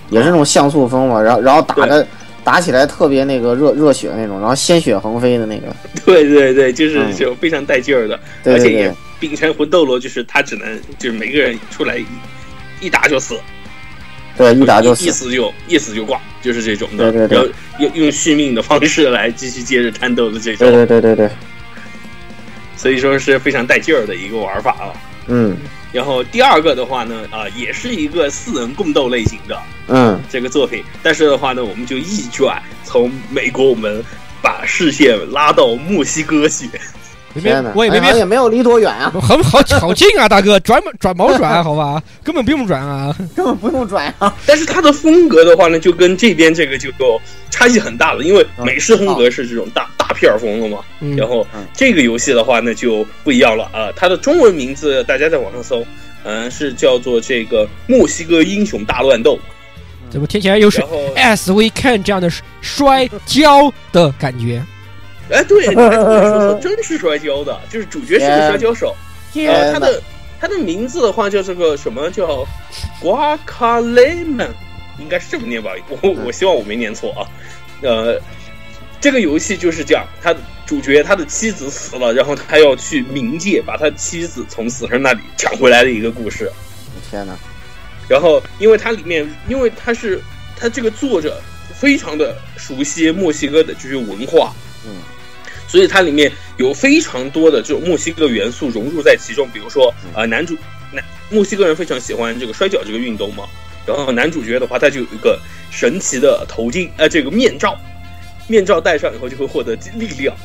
C: 也是那种像素风嘛，然后然后打的打起来特别那个热热血那种，然后鲜血横飞的那个，
E: 对对对，就是
C: 嗯。
E: 就非常带劲儿的，
C: 对对
E: 而且也
C: 对，
E: 秉承魂斗罗，就是他只能就是每个人出来一一打就死，
C: 对一打就
E: 一
C: 死，
E: 就一死就挂，就是这种的。
C: 对对对
E: 用用续命的方式来继续接着战斗的这种，
C: 对对对对对，
E: 所以说是非常带劲儿的一个玩法啊。
C: 嗯
E: 然后第二个的话呢，啊、也是一个四人共斗类型的
C: 嗯，
E: 这个作品，但是的话呢，我们就一转从美国，我们把视线拉到墨西哥去。
D: 没
C: 天哪，
D: 没我也没没
C: 哎也没有离多远啊，
D: 很好好近啊，大哥，转转毛转好吧，根本不用转啊。
C: 根本不用转啊，
E: 但是它的风格的话呢，就跟这边这个就差异很大了，因为美式风格是这种大大片儿风了嘛。
D: 嗯，
E: 然后
C: 嗯
E: 这个游戏的话呢就不一样了啊、它的中文名字大家在网上搜，嗯、是叫做这个墨西哥英雄大乱斗。
D: 怎么听起来又是
E: 然后
D: ，as we can 这样的摔跤的感觉？
E: 哎，对，你还说说真是摔跤的，就是主角是个摔跤手。呃，他的他的名字的话叫这个什么叫瓜卡雷曼，应该是这么念吧？我我希望我没念错啊。呃，这个游戏就是这样，他的主角他的妻子死了，然后他要去冥界把他妻子从死神那里抢回来的一个故事。
C: 天哪，
E: 然后，因为它里面，因为它是它这个作者非常的熟悉墨西哥的这些文化，
C: 嗯，
E: 所以它里面有非常多的这种墨西哥元素融入在其中。比如说，呃，男主男墨西哥人非常喜欢这个摔跤这个运动嘛，然后男主角的话，他就有一个神奇的头巾，呃，这个面罩，面罩戴上以后就会获得力量。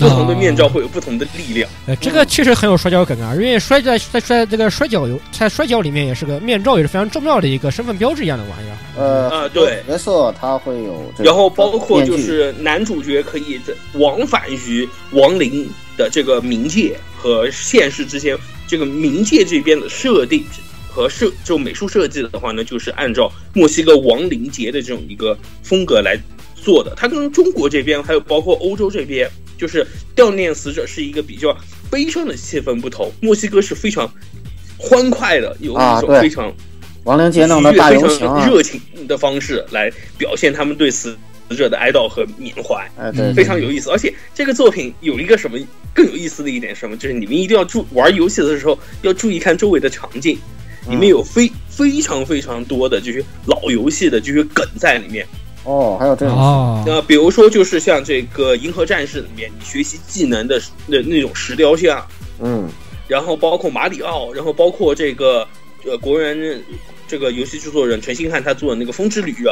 E: 不同的面罩会有不同的力量，
D: 呃，这个确实很有摔跤梗啊，因为摔在在摔这个摔跤游在摔跤里面也是个面罩，也是非常重要的一个身份标志一样的玩意儿。
C: 呃
E: 啊对。
C: 角色他会有这个，
E: 然后包括就是男主角可以在往返于亡灵的这个冥界和现实之间，这个冥界这边的设定和设就美术设计的话呢，就是按照墨西哥亡灵节的这种一个风格来做的。它跟中国这边还有包括欧洲这边，就是悼念死者是一个比较悲伤的气氛不同，墨西哥是非常欢快的，有一种非常。
C: 亡灵节弄的大游
E: 非
C: 行
E: 热情的方式来表现他们对死死者的哀悼和缅怀，
C: 哎对，
E: 非常有意思。而且这个作品有一个什么更有意思的一点是什么，就是你们一定要注玩游戏的时候要注意看周围的场景，里面有非非常非常多的这些老游戏的这些梗在里面。
C: 哦，还有这种
D: 哦，
E: 那比如说就是像这个《银河战士》里面，你学习技能的那那种石雕像，
C: 嗯
E: 然后包括马里奥，然后包括这个呃国人这个游戏制作人陈星汉他做的那个《风之旅人》，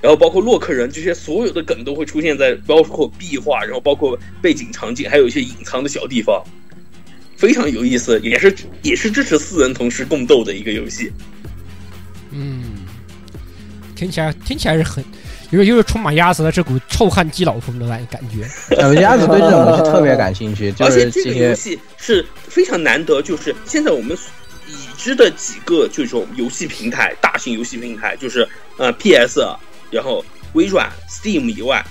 E: 然后包括洛克人这些所有的梗都会出现在包括壁画，然后包括背景场景，还有一些隐藏的小地方，非常有意思，也是也是支持四人同时共斗的一个游戏。
D: 嗯，听起来听起来是很，有点有点充满鸭子的这股臭汗基佬风的感感觉。
B: 呃，鸭子对这种游戏特别感兴趣，就
E: 而且
B: 是这
E: 个游戏是非常难得，就是现在我们已知的几个这种游戏平台，大型游戏平台，就是呃 PS，然后微软、Steam 以外，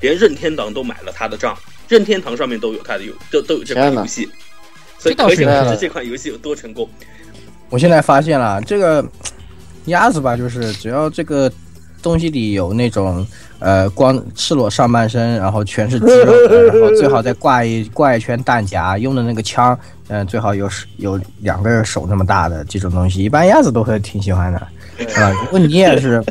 E: 连任天堂都买了他的账，任天堂上面都有他的游，都都有这款游戏，所以
D: 这倒是
E: 可想而知这款游戏有多成功。
B: 我现在发现了，这个鸭子吧，就是只要这个东西里有那种呃光赤裸上半身，然后全是肌肉的，然后最好再挂一挂一圈弹夹，用的那个枪，嗯、最好有有两个手那么大的这种东西，一般鸭子都会挺喜欢的，啊、如果你也是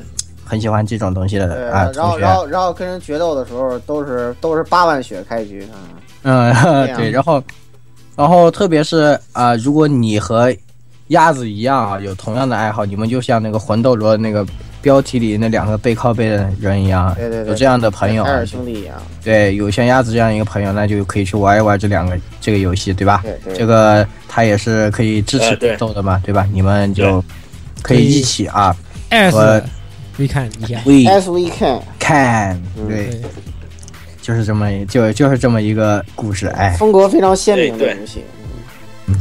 B: 很喜欢这种东西
C: 对，
B: 的啊
C: 然后，然后然后跟人决斗的时候都是都是八万血开局啊，
B: 嗯，对，然后然后特别是啊、如果你和鸭子一样啊，有同样的爱好，你们就像那个魂斗罗那个标题里那两个背靠背的人一样，
C: 对对对，
B: 有这样的朋友啊
C: 海尔，兄弟一样，
B: 对，有像鸭子这样一个朋友，那就可以去玩一玩这两个这个游戏，对吧？
C: 对对，
B: 这个他也是可以支持斗的嘛，对吧？你们就可以一起啊
D: ，S
B: 我
D: 可以看。一下，
B: 喂
C: S V Can
B: 看，
C: 嗯。
B: 对，
D: 对，
B: 就是这么就就是这么一个故事，哎，
C: 风格非常鲜明的
E: 对对。
C: 游戏，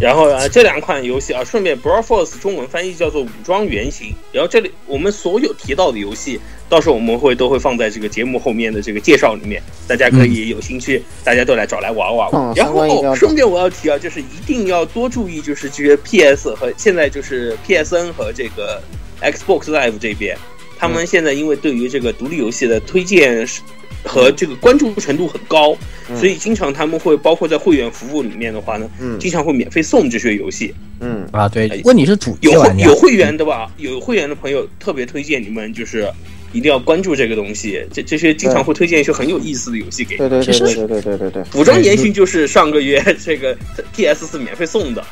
E: 然后啊，这两款游戏啊，顺便 Brawl Force 中文翻译叫做武装原型。然后这里我们所有提到的游戏，到时候我们会都会放在这个节目后面的这个介绍里面，大家可以有兴趣，大家都来找来玩玩。
C: 嗯
E: 然后顺便我要提啊，就是一定要多注意，就是这些 PS 和现在就是 PSN 和这个 Xbox Live 这边，他们现在因为对于这个独立游戏的推荐是和这个关注程度很高，
C: 嗯
E: 所以经常他们会包括在会员服务里面的话呢，
C: 嗯
E: 经常会免费送这些游戏。
C: 嗯
B: 啊，对
E: 哎，
B: 问你是主
E: 有，会有会员的吧？有会员的朋友特别推荐你们，就是一定要关注这个东西。这这些经常会推荐一些很有意思的游戏给你。
C: 对对对对对对对对对，
E: 武装延续就是上个月这个 PS 四免费送的，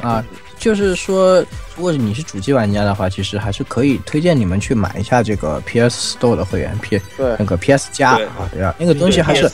B: 啊，就是说，如果你是主机玩家的话，其实还是可以推荐你们去买一下这个 PS Store 的会员 P
C: 对
B: 那个 PS 加
E: 对
B: 啊，对啊，那个东西还是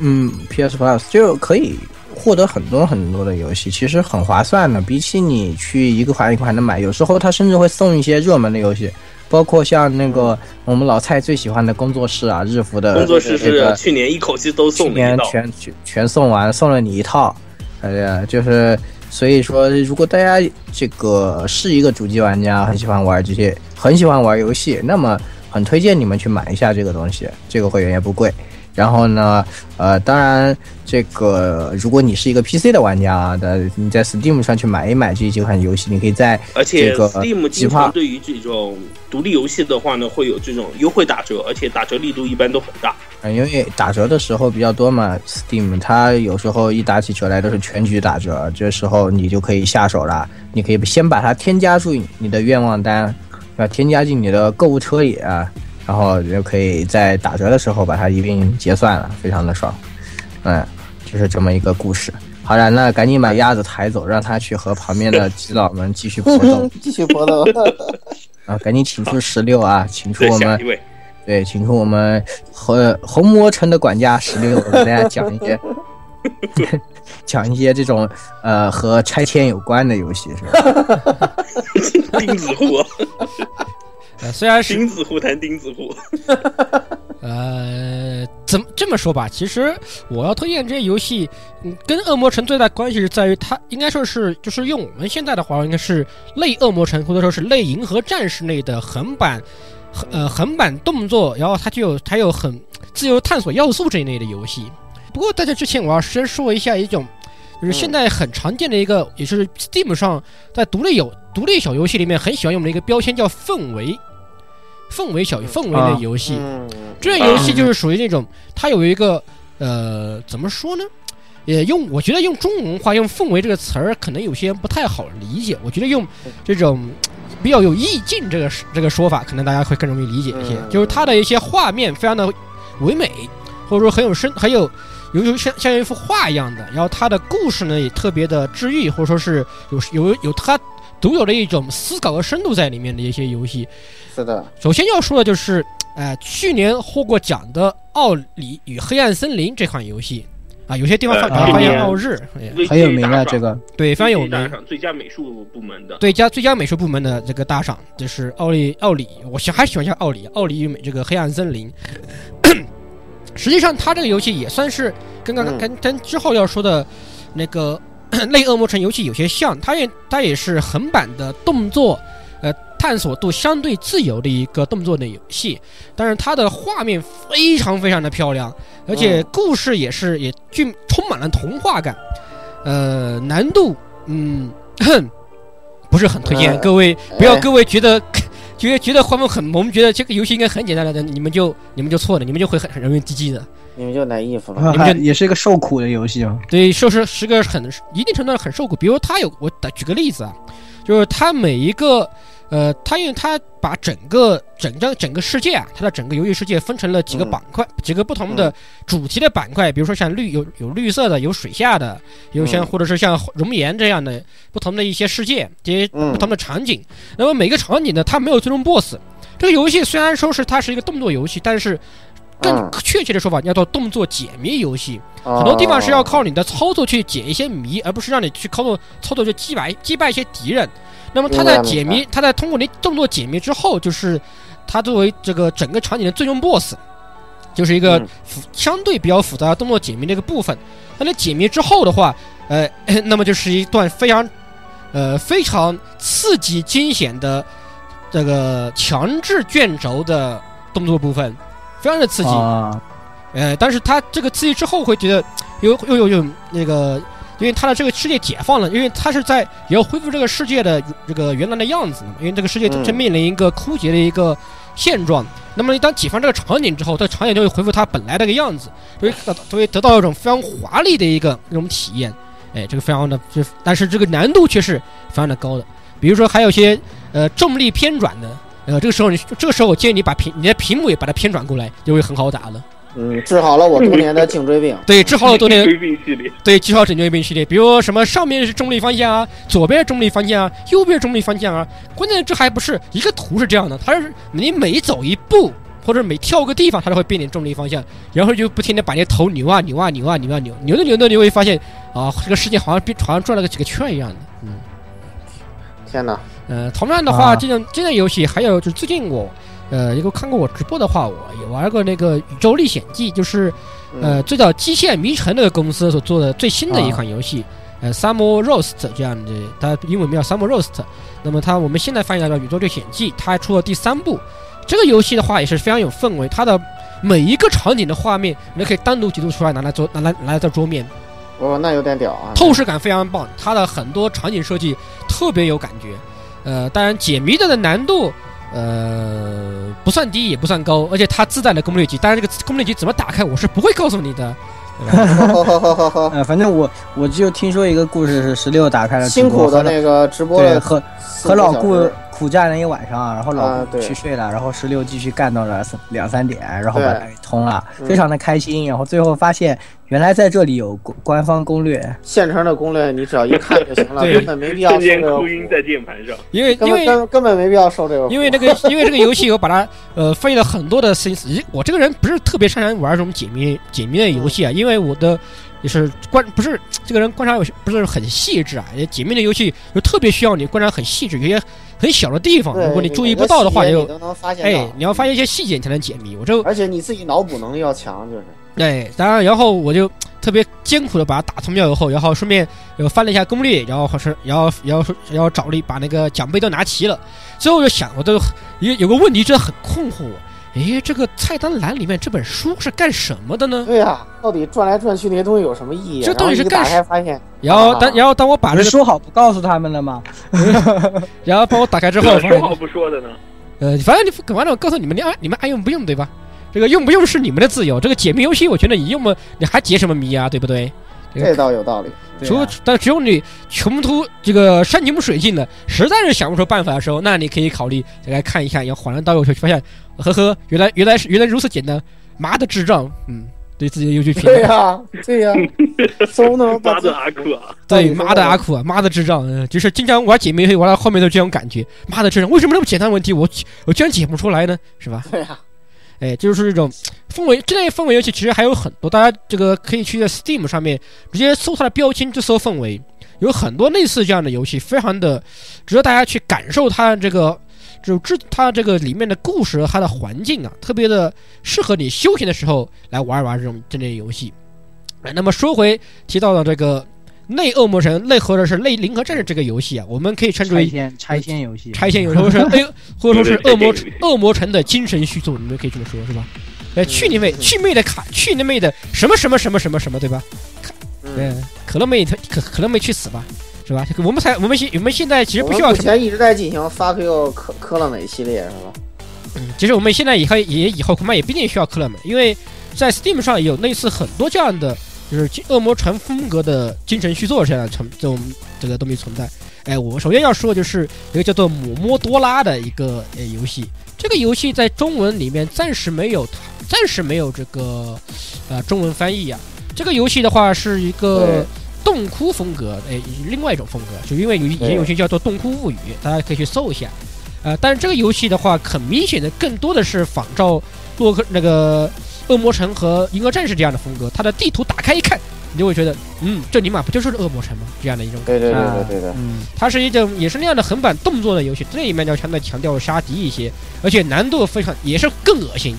B: 嗯 PS Plus 就可以获得很多很多的游戏，其实很划算的。比起你去一个款一个款的买，有时候它甚至会送一些热门的游戏，包括像那个我们老蔡最喜欢的工作室啊，日服的
E: 工作室是去年一口气都送了一道。
B: 年全全全送完，送了你一套，哎呀，就是所以说，如果大家这个是一个主机玩家，很喜欢玩这些，很喜欢玩游戏，那么很推荐你们去买一下这个东西，这个会员也不贵。然后呢，呃，当然，这个如果你是一个 PC 的玩家啊，的你在 Steam 上去买一买这几款游戏，你可以在
E: 而且
B: 这个
E: Steam
B: 计划
E: 经常对于这种独立游戏的话呢，会有这种优惠打折，而且打折力度一般都很大。
B: 嗯，因为打折的时候比较多嘛，Steam 它有时候一打起折来都是全局打折，这时候你就可以下手了。你可以先把它添加入你的愿望单，要添加进你的购物车里啊，然后就可以在打折的时候把它一并结算了，非常的爽。嗯，就是这么一个故事。好了，那赶紧把鸭子抬走，让它去和旁边的基佬们继续搏斗
C: 继续搏斗，
B: 啊！赶紧请出十六啊，请出，我们
E: 一位，
B: 对，请出我们红红魔城的管家十六，给大家讲一些 讲一些这种呃和拆迁有关的游戏，是吧？
E: 钉子户，
D: 呃，虽然是
E: 钉子户谈钉子户。
D: 呃，怎么这么说吧？其实我要推荐这些游戏，嗯，跟恶魔城最大关系是在于它应该说是就是用我们现在的话，应该是类恶魔城或者说是类银河战士类的横版，横呃横版动作，然后它就有它有很自由探索要素这一类的游戏。不过在这之前，我要先说一下一种，就是现在很常见的一个，也是 Steam 上在独立游独立小游戏里面很喜欢用的一个标签，叫氛围。氛围小氛围
B: 啊
D: 类游戏，
C: 嗯，
D: 这个游戏就是属于那种，它有一个呃，怎么说呢？也用我觉得用中文话用“氛围”这个词儿，可能有些不太好理解。我觉得用这种比较有意境这个这个说法，可能大家会更容易理解一些。
C: 嗯
D: 就是它的一些画面非常的唯美，或者说很有深，很有有有像像一幅画一样的。然后它的故事呢也特别的治愈，或者说是有有有它独有的一种思考和深度在里面的一些游戏。
C: 是的，
D: 首先要说的就是，呃，去年获过奖的《奥里与黑暗森林》这款游戏啊，有些地方发
E: 呃
D: 把它发现奥日，
B: 很有名的这个，
D: 对，非常有名
E: 最佳美术部门的。
D: 对，加最佳美术部门的这个大赏就是奥利奥里，我喜还喜欢叫奥里，奥里与美这个黑暗森林。实际上，它这个游戏也算是跟刚刚
C: 嗯
D: 跟跟之后要说的那个 类恶魔城游戏有些像，它也它也是横版的动作，呃，探索度相对自由的一个动作的游戏，但是它的画面非常非常的漂亮，而且故事也是也具充满了童话感，呃，难度嗯不是很推荐，
C: 呃
D: 各位不要
C: 哎
D: 各位觉得。觉得觉得画面很，我们觉得这个游戏应该很简单的，你们就你们就错了，你们就会很很容易滴滴的。
C: 你们就来衣服了，
B: 啊
D: 你们
B: 也是一个受苦的游戏啊。
D: 对，说是是个很一定程度上很受苦。比如他有我打举个例子啊，就是他每一个呃，它因为它把整个整张整个世界啊，它的整个游戏世界分成了几个
C: 嗯
D: 板块，几个不同的主题的板块，比如说像绿有有绿色的，有水下的，有像
C: 嗯
D: 或者是像熔岩这样的不同的一些世界，这些
C: 嗯
D: 不同的场景。那么每个场景呢，它没有最终 BOSS。这个游戏虽然说是它是一个动作游戏，但是更
C: 嗯
D: 确切的说法叫做动作解谜游戏。
C: 很
D: 很多地方是要靠你的操作去解一些谜，而不是让你去操作操作去击败击败一些敌人。那么他在解谜，他在通过你动作解谜之后，就是他作为这个整个场景的最终 BOSS，就是一个相对比较复杂的动作解谜的一个部分。那在解谜之后的话，呃，那么就是一段非常呃非常刺激惊险的这个强制卷轴的动作部分，非常的刺激。
B: 啊，
D: 呃，但是他这个刺激之后会觉得有又有有那个，因为他的这个世界解放了，因为他是在也要恢复这个世界的这个原来的样子嘛，因为这个世界
C: 嗯
D: 正面临一个枯竭的一个现状。那么一旦解放这个场景之后，这个场景就会恢复它本来的一个样子，所以得所以得到一种非常华丽的一个那种体验。哎，这个非常的，就但是这个难度却是非常的高的。比如说还有一些呃重力偏转的，呃，这个时候你这个时候我建议你把屏你的屏幕也把它偏转过来，就会很好打了。
C: 嗯，治好了我多年的颈椎病。
D: 对，治好了多年
E: 颈椎病系列，
D: 对，治好颈椎病系列，比如什么上面是重力方向啊，左边是重力方向啊，右边是重力方向啊。关键这还不是一个图是这样的，它是你每走一步或者每跳个地方，它都会变点重力方向，然后就不停的把你的头扭啊扭啊扭啊扭啊扭，扭着扭着你会发现啊，这个世界好像变好像转了个几个圈一样的。嗯，
C: 天哪！
D: 呃，同样的话，
B: 啊
D: 这种这类游戏还有就是最近我。呃，如果看过我直播的话，我也玩过那个《宇宙历险记》，就是
C: 嗯
D: 呃，最早机械迷城那个公司所做的最新的一款游戏，呃，Summer Roast 这样的，它英文名叫 Summer Roast。那么它我们现在翻译叫《宇宙历险记》，它还出了第三部。这个游戏的话也是非常有氛围，它的每一个场景的画面，你都可以单独截图出来拿来做，拿来拿来做桌面，
C: 哦，那有点屌啊！
D: 透视感非常棒。它的很多场景设计特别有感觉。呃，当然解谜的的难度。呃，不算低也不算高，而且它自带的攻略集，当然这个攻略集怎么打开，我是不会告诉你的，对吧？
C: 呵呵呵呵呵，
B: 呃，反正我我就听说一个故事是十六打开了
C: 辛苦的那个直播了
B: 对和和老顾苦战了一晚上，然后老顾
C: 啊对。
B: 去睡了，然后十六继续干到了三两三点，然后把它给通了，
C: 嗯。
B: 非常的开心。然后最后发现原来在这里有官官方攻略，
C: 现成的攻略，你只要一看就行了，
D: 对。
C: 根本没必要
E: 瞬间
C: 受这个
E: 哭音在键盘上，
D: 因为因为
C: 本根根本没必要受这个，
D: 因为那个 因为这个游戏我把它呃费了很多的心思，咦我这个人不是特别擅长玩这种解谜解谜的游戏啊，因为我的也是观不是这个人观察有些不是很细致啊，也解密的游戏就特别需要你观察很细致，有些很小的地方，如果你注意不到的话，就哎你要发现一些细节你才能解密，我就
C: 而且你自己脑补能力要强，就是
D: 对，当然，然后我就特别艰苦的把它打通掉以后，然后顺便又翻了一下攻略，然后是然后然后然后找了一把那个奖杯都拿齐了。最后我就想，我都有有个问题真的很困惑我，诶，这个菜单栏里面这本书是干什么的呢？
C: 对呀、到底转来转去那些东西有什么意义啊？
D: 这到底是干
C: 然后一打开发现，
D: 然后
C: 啊
D: 当然后当我把这个，
B: 说好不告诉他们了吗？
D: 然后帮我打开之后，发现
E: 说好不说的呢？
D: 呃，反正你反正我告诉你们，你爱你们爱用不用，对吧？这个用不用是你们的自由。这个解谜游戏，我觉得你用不你还解什么谜啊，对不对？这个
C: 这倒有道理。
D: 除但只有你穷途这个山穷水尽的，实在是想不出办法的时候，那你可以考虑再来看一下，然后恍然大悟，就发现，呵呵，原来原来是原来如此简单，妈的智障，嗯，对自己的游戏评
C: 对
D: 价，
C: 呀、对呀、都能
E: 妈的阿酷啊！
D: 对，妈的阿酷啊，妈的智障，嗯，就是经常玩解谜游戏玩到后面都这种感觉，妈的智障，为什么那么简单的问题我我居然解不出来呢？是吧？
C: 对呀、
D: 哎，就是这种氛围，这类氛围游戏其实还有很多，大家这个可以去在 Steam 上面直接搜它的标签就搜氛围，有很多类似这样的游戏，非常的值得大家去感受它这个，就这它这个里面的故事和它的环境啊，特别的适合你休闲的时候来玩一玩这种这类游戏。哎，那么说回提到的这个内恶魔城，内或者是内零和战士这个游戏啊，我们可以称之为
B: 拆
D: 为
B: 迁拆迁游戏，
D: 拆迁有时候是 A，或者说是恶魔
E: 对对对
D: 恶魔城的精神续作，你们可以这么说，是吧？哎，去你妹，
C: 嗯
D: 去妹的卡，去你妹的什么什么什么什么什么，对吧？
C: 嗯，
D: 嗯，可乐妹，可可乐妹去死吧，是吧？我们才我们现我们现在其实不需要什么，
C: 我们目前一直在进行 fuck you 科科乐美系列是吧？
D: 嗯其实我们现在以后也以后恐怕也不一定需要科乐美，因为在 Steam 上有类似很多这样的就是精恶魔城风格的精神续作这样的存这种这个东西存在。哎，我首先要说的就是一个叫做《姆摩多拉》的一个呃游戏，这个游戏在中文里面暂时没有暂时没有这个呃中文翻译啊。这个游戏的话是一个
C: 对
D: 洞窟风格，哎，另外一种风格，就因为有一些游戏叫做《洞窟物语》，大家可以去搜一下。呃，但是这个游戏的话，很明显的更多的是仿照洛克那个恶魔城和银河战士这样的风格。它的地图打开一看，你就会觉得，嗯，这尼玛不就是恶魔城吗？这样的一种感觉。
C: 对对对
B: 啊
C: 对对的，
B: 嗯，
D: 它是一种也是那样的横版动作的游戏，这里面要相对强调杀敌一些，而且难度非常也是更恶心，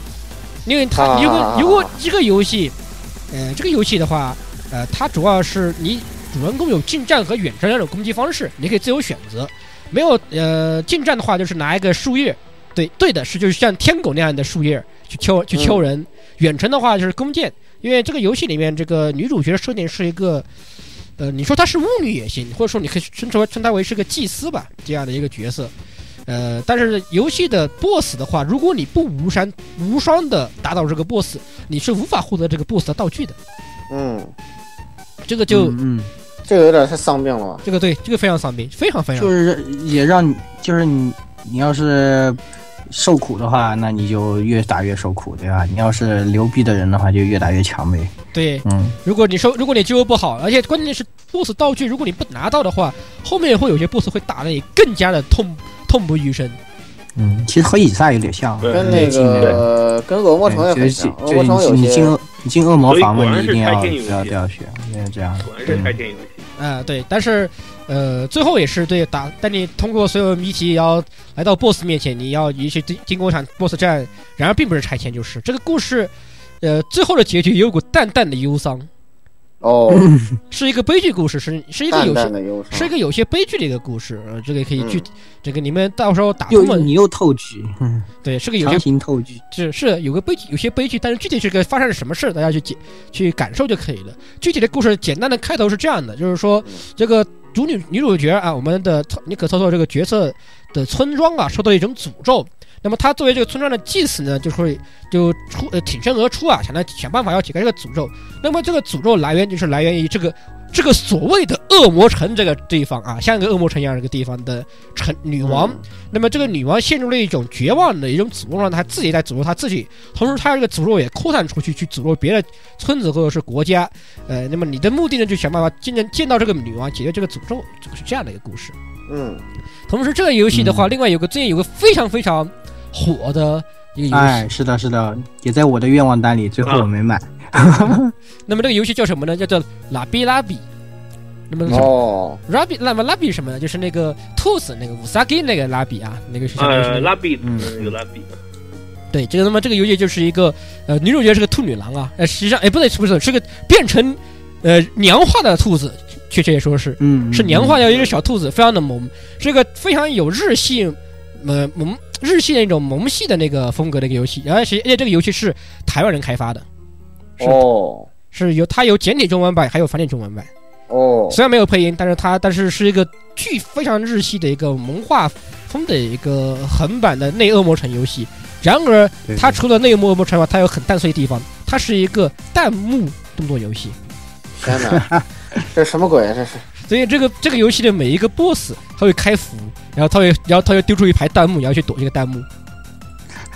D: 因为它
C: 啊
D: 如果如果这个游戏，呃，这个游戏的话，呃，它主要是你主人公有近战和远程两种攻击方式，你可以自由选择。没有呃近战的话，就是拿一个树叶，对对的是就是像天狗那样的树叶去敲去敲人。远程的话就是弓箭，因为这个游戏里面这个女主角设定是一个。呃，你说她是巫女也行，或者说你可以称称称她为是个祭司吧，这样的一个角色。呃，但是游戏的 BOSS 的话，如果你不无伤无双的打倒这个 BOSS，你是无法获得这个 BOSS 的道具的。
C: 嗯，
D: 这个就、
B: 嗯，嗯
C: 这个有点太丧病了吧？
D: 这个对，这个非常丧病，非常非常
B: 就是也让你，就是你，你要是受苦的话，那你就越打越受苦，对吧？你要是牛逼的人的话，就越打越强呗。
D: 对。
B: 嗯，
D: 如果你收，如果你肌肉不好，而且关键是 BOSS 道具，如果你不拿到的话，后面会有些 BOSS 会打的你更加的痛痛不欲生。
B: 嗯，其实和以撒有点像，
C: 跟那个跟恶魔城也很像，恶
B: 就
C: 魔城有些
B: 是你进恶魔房嘛，
E: 所以果然是
B: 你一定要
E: 开天游戏
B: 都要都要学，应该这样。
E: 果然是开天游戏。
D: 啊、对，但是，呃，最后也是对打，但你通过所有谜题，也要来到 BOSS 面前，你要一去经经过一场 BOSS 战，然而并不是拆迁，就是这个故事，呃，最后的结局也有股淡淡的忧伤，
C: 哦，
D: 是一个悲剧故事，是是一个有些是一个有些悲剧的一个故事，呃，这个可以去，
C: 嗯
D: 这个你们到时候打
B: 又
D: 通了，
B: 你又透剧，嗯
D: 对，是个有些
B: 透剧。
D: 是是有个悲剧，有些悲剧，但是具体是个发生了什么事，大家去解去感受就可以了。具体的故事简单的开头是这样的，就是说这个主女女主角啊，我们的尼可特特这个角色的村庄啊，受到一种诅咒。那么他作为这个村庄的祭司呢，就会就出呃挺身而出啊，想来想办法要解开这个诅咒。那么这个诅咒来源就是来源于这个这个所谓的恶魔城这个地方啊，像一个恶魔城一样的一个地方的城女王。
C: 嗯
D: 那么这个女王陷入了一种绝望的一种诅咒状态，她自己在诅咒她自己，同时她这个诅咒也扩散出去，去诅咒别的村子或者是国家。呃，那么你的目的呢，就想办法见见见到这个女王，解决这个诅咒，这个是这样的一个故事。
C: 嗯，
D: 同时，这个游戏的话，
B: 嗯
D: 另外有个最近有个非常非常火的一个游戏，
B: 哎，是的，是的，也在我的愿望单里，最后我没买。
D: 那么这个游戏叫什么呢？叫做拉比拉比。那么
C: 哦，
D: 拉比，那么拉比什么呢？就是那个兔子，那个五萨给那个拉比啊，那个是相当于是那
E: 呃，拉比
B: 嗯
E: 那个拉比，
D: 对，这个那么这个游戏就是一个呃女主角是个兔女郎啊，呃实际上哎不对不是是个变成呃娘化的兔子，确切说是
B: 嗯，
D: 是娘化的一个小兔子，非常的萌，是一个非常有日系呃萌日系的那种萌系的那个风格的一个游戏，而且而且这个游戏是台湾人开发的，是
C: 哦，
D: 是有它有简体中文版，还有繁体中文版，
C: 哦，
D: 虽然没有配音，但是它但是是一个巨非常日系的一个萌画风的一个横版的内恶魔城游戏。然而，它除了内恶魔城外，它有很淡碎的地方，它是一个弹幕动作游戏。
C: 天哪，这什么鬼啊？这是
D: 所以这个这个游戏的每一个 BOSS，它会开服，然后它会然后它会丢出一排弹幕，然后去躲这个弹幕。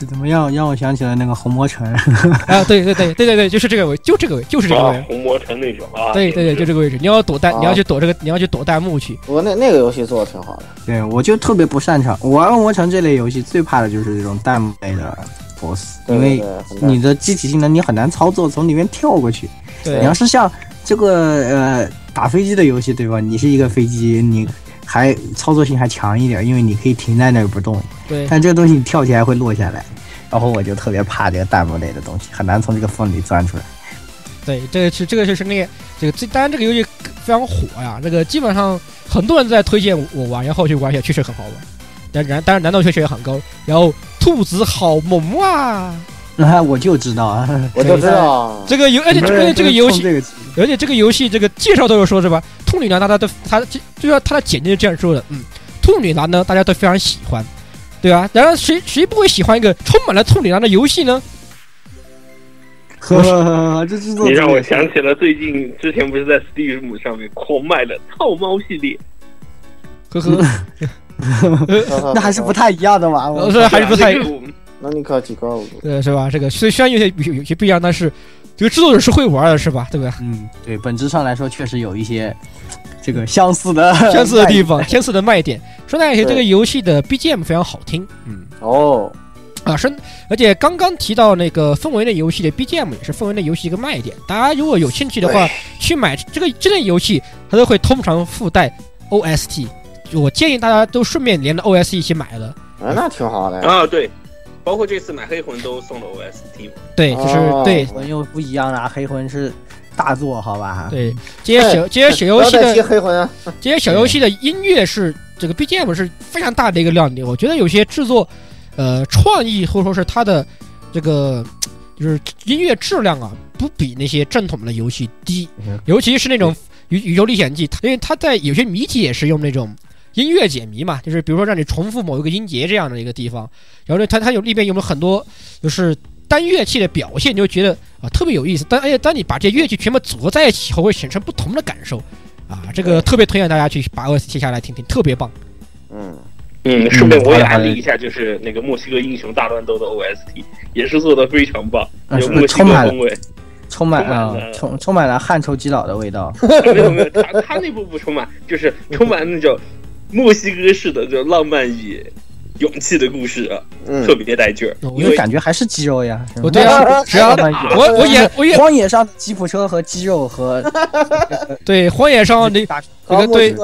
B: 怎么样？让我想起了那个红魔城。
D: 啊，对对对对对对，就是这个位，就这个位，就是这个位，。
E: 啊红魔城那种啊，
D: 对对对，就这个位置，你要躲弹，
C: 啊
D: 你要去躲这个，你要去躲弹幕去。
C: 不过那那个游戏做的挺好的，
B: 对，我就特别不擅长。我玩恶魔城这类游戏最怕的就是这种弹幕类的 BOSS，
C: 对
B: 因为你的机体性能你很难操作，从里面跳过去。
D: 对
B: 你要是像这个呃打飞机的游戏，对吧？你是一个飞机，你还操作性还强一点，因为你可以停在那儿不动。
D: 对
B: 但这个东西你跳起来会落下来，然后我就特别怕这个弹幕类的东西，很难从这个缝里钻出来。
D: 对，这个是这个就是那个这个这当然这个游戏非常火呀，这个基本上很多人在推荐我玩，然后去玩一下，确实很好玩。但然当然难度确实也很高，然后兔子好萌啊！
B: 那 我就知道啊，
C: 我就知道
D: 这个游而且这个这个游戏而且这个游戏这个介绍都有说是吧？兔女郎大家都他就就要他的简介是这样说的，嗯，兔女郎呢大家都非常喜欢，对吧？然后谁谁不会喜欢一个充满了兔女郎的游戏呢？
B: 呵呵呵，这制作
E: 你让我想起了最近之前不是在 Steam 上面狂卖的套猫系列，
D: 呵呵，
B: 那还是不太一样的嘛。我
D: 呃是还是不太
C: 那你可几高？
D: 对是吧？这个虽虽然有些有有些不一样，但是这个制作者是会玩的，是吧？对吧？
B: 嗯，对，本质上来说确实有一些这个相似的
D: 相似的地方，相似的卖点。说那些这个游戏的 BGM 非常好听，嗯
C: 哦，
D: 啊，是，而且刚刚提到那个氛围类游戏的 BGM 也是氛围类游戏一个卖点。大家如果有兴趣的话，去买这个这类游戏，它都会通常附带 OST。我建议大家都顺便连着 OST 一起买了。
C: 啊，那挺好的。
E: 啊，对，包括这次买黑魂都送了 OST 嘛。
D: 对，就是、
C: 哦
D: 对
B: 魂又不一样了，黑魂是大作，好吧？
D: 对，这些小这些小游戏的
C: 黑魂啊！
D: 这些小游戏的音乐是这个 BGM 是非常大的一个亮点。我觉得有些制作，呃，创意或者说是它的这个就是音乐质量啊，不比那些正统的游戏低
B: 嗯。
D: 尤其是那种宇宇宙历险记，因为它在有些谜题也是用那种。音乐解谜嘛，就是比如说让你重复某一个音节这样的一个地方，然后呢，它它有里边有没有很多就是单乐器的表现，你就觉得啊特别有意思。但而且当你把这些乐器全部组合在一起后，会产生不同的感受。啊，这个特别推荐大家去把 OST 下来听听，特别棒。
C: 嗯，
E: 嗯，顺便我也安利一下，就是那个墨西哥英雄大乱斗的 OST，也是做的非常棒，有墨西哥风味。
B: 充满 啊
E: 了，
B: 充充满了汗臭基佬的味道。
E: 没 有没有，他他那部不充满，就是充满那种墨西哥式的这种浪漫与勇气的故事啊，
C: 嗯
E: 特别带劲儿。
D: 我
E: 因为
B: 感觉还是肌肉呀。
D: 我对啊，只要 我我演我演
B: 荒野上的吉普车和肌肉和
D: 对荒野上那
B: 大
D: 这个对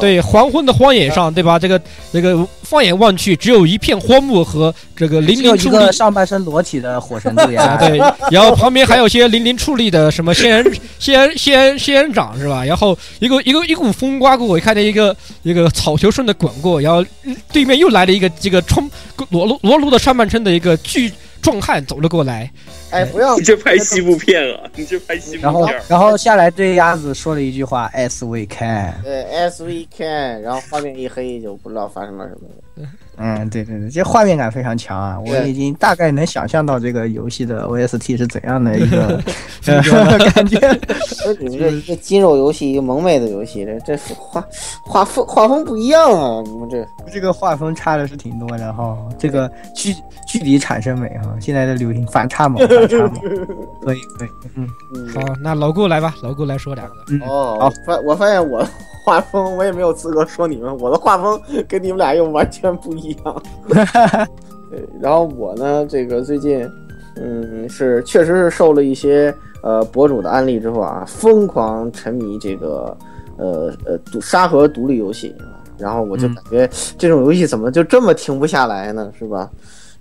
D: 对黄昏的荒野上，对吧？这个这个放眼望去，只有一片荒漠和这个零零矗立。
B: 个上半身裸体的火神渡
D: 啊，对，然后旁边还有些零零矗立的什么仙人、仙人、仙人、仙人掌是吧？然后一个一个一股风刮过，我看见一个一个草球顺着滚过，然后对面又来了一个这个冲裸露裸露的上半身的一个巨壮汉走了过来，
C: 哎，不要
E: 你这拍西部片了，你这拍西部片然后。
B: 然后下来对鸭子说了一句话：“As we can。
C: 对 as we can，然后画面一黑就不知道发生了什么。”
B: 嗯，对对对，这画面感非常强啊！我已经大概能想象到这个游戏的 OST 是怎样的一个 呃 感觉。
C: 说你们这一个肌肉游戏，一个萌妹的游戏，这这画画风画风不一样啊！你们这
B: 这个画风差的是挺多的哈，这个距距离产生美哈，现在的流行反差萌，反差萌，可以可以，嗯
C: 嗯
D: 好，那老顾来吧，老顾来说两个。
B: 嗯，
C: 哦，
B: 好
C: 我发我发现我画风我也没有资格说你们，我的画风跟你们俩又完全不一样。对，然后我呢，这个最近，嗯，是确实是受了一些呃博主的安利之后啊，疯狂沉迷这个呃呃独沙盒独立游戏啊，然后我就
B: 嗯
C: 感觉这种游戏怎么就这么停不下来呢？是吧？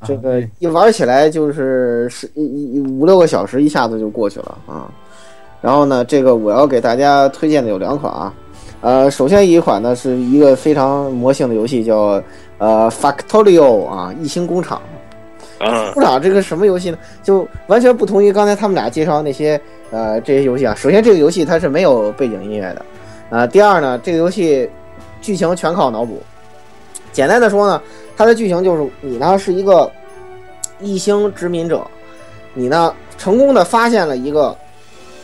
C: 这个一玩起来就是十一一五六个小时，一下子就过去了啊。然后呢，这个我要给大家推荐的有两款啊，呃，首先一款呢是一个非常魔性的游戏，叫呃 Factorio 啊，异星工厂。
E: 啊，
C: 工厂这个什么游戏呢？就完全不同于刚才他们俩介绍那些呃这些游戏啊。首先，这个游戏它是没有背景音乐的，啊、第二呢，这个游戏剧情全靠脑补。简单的说呢，它的剧情就是你呢是一个异星殖民者，你呢成功的发现了一个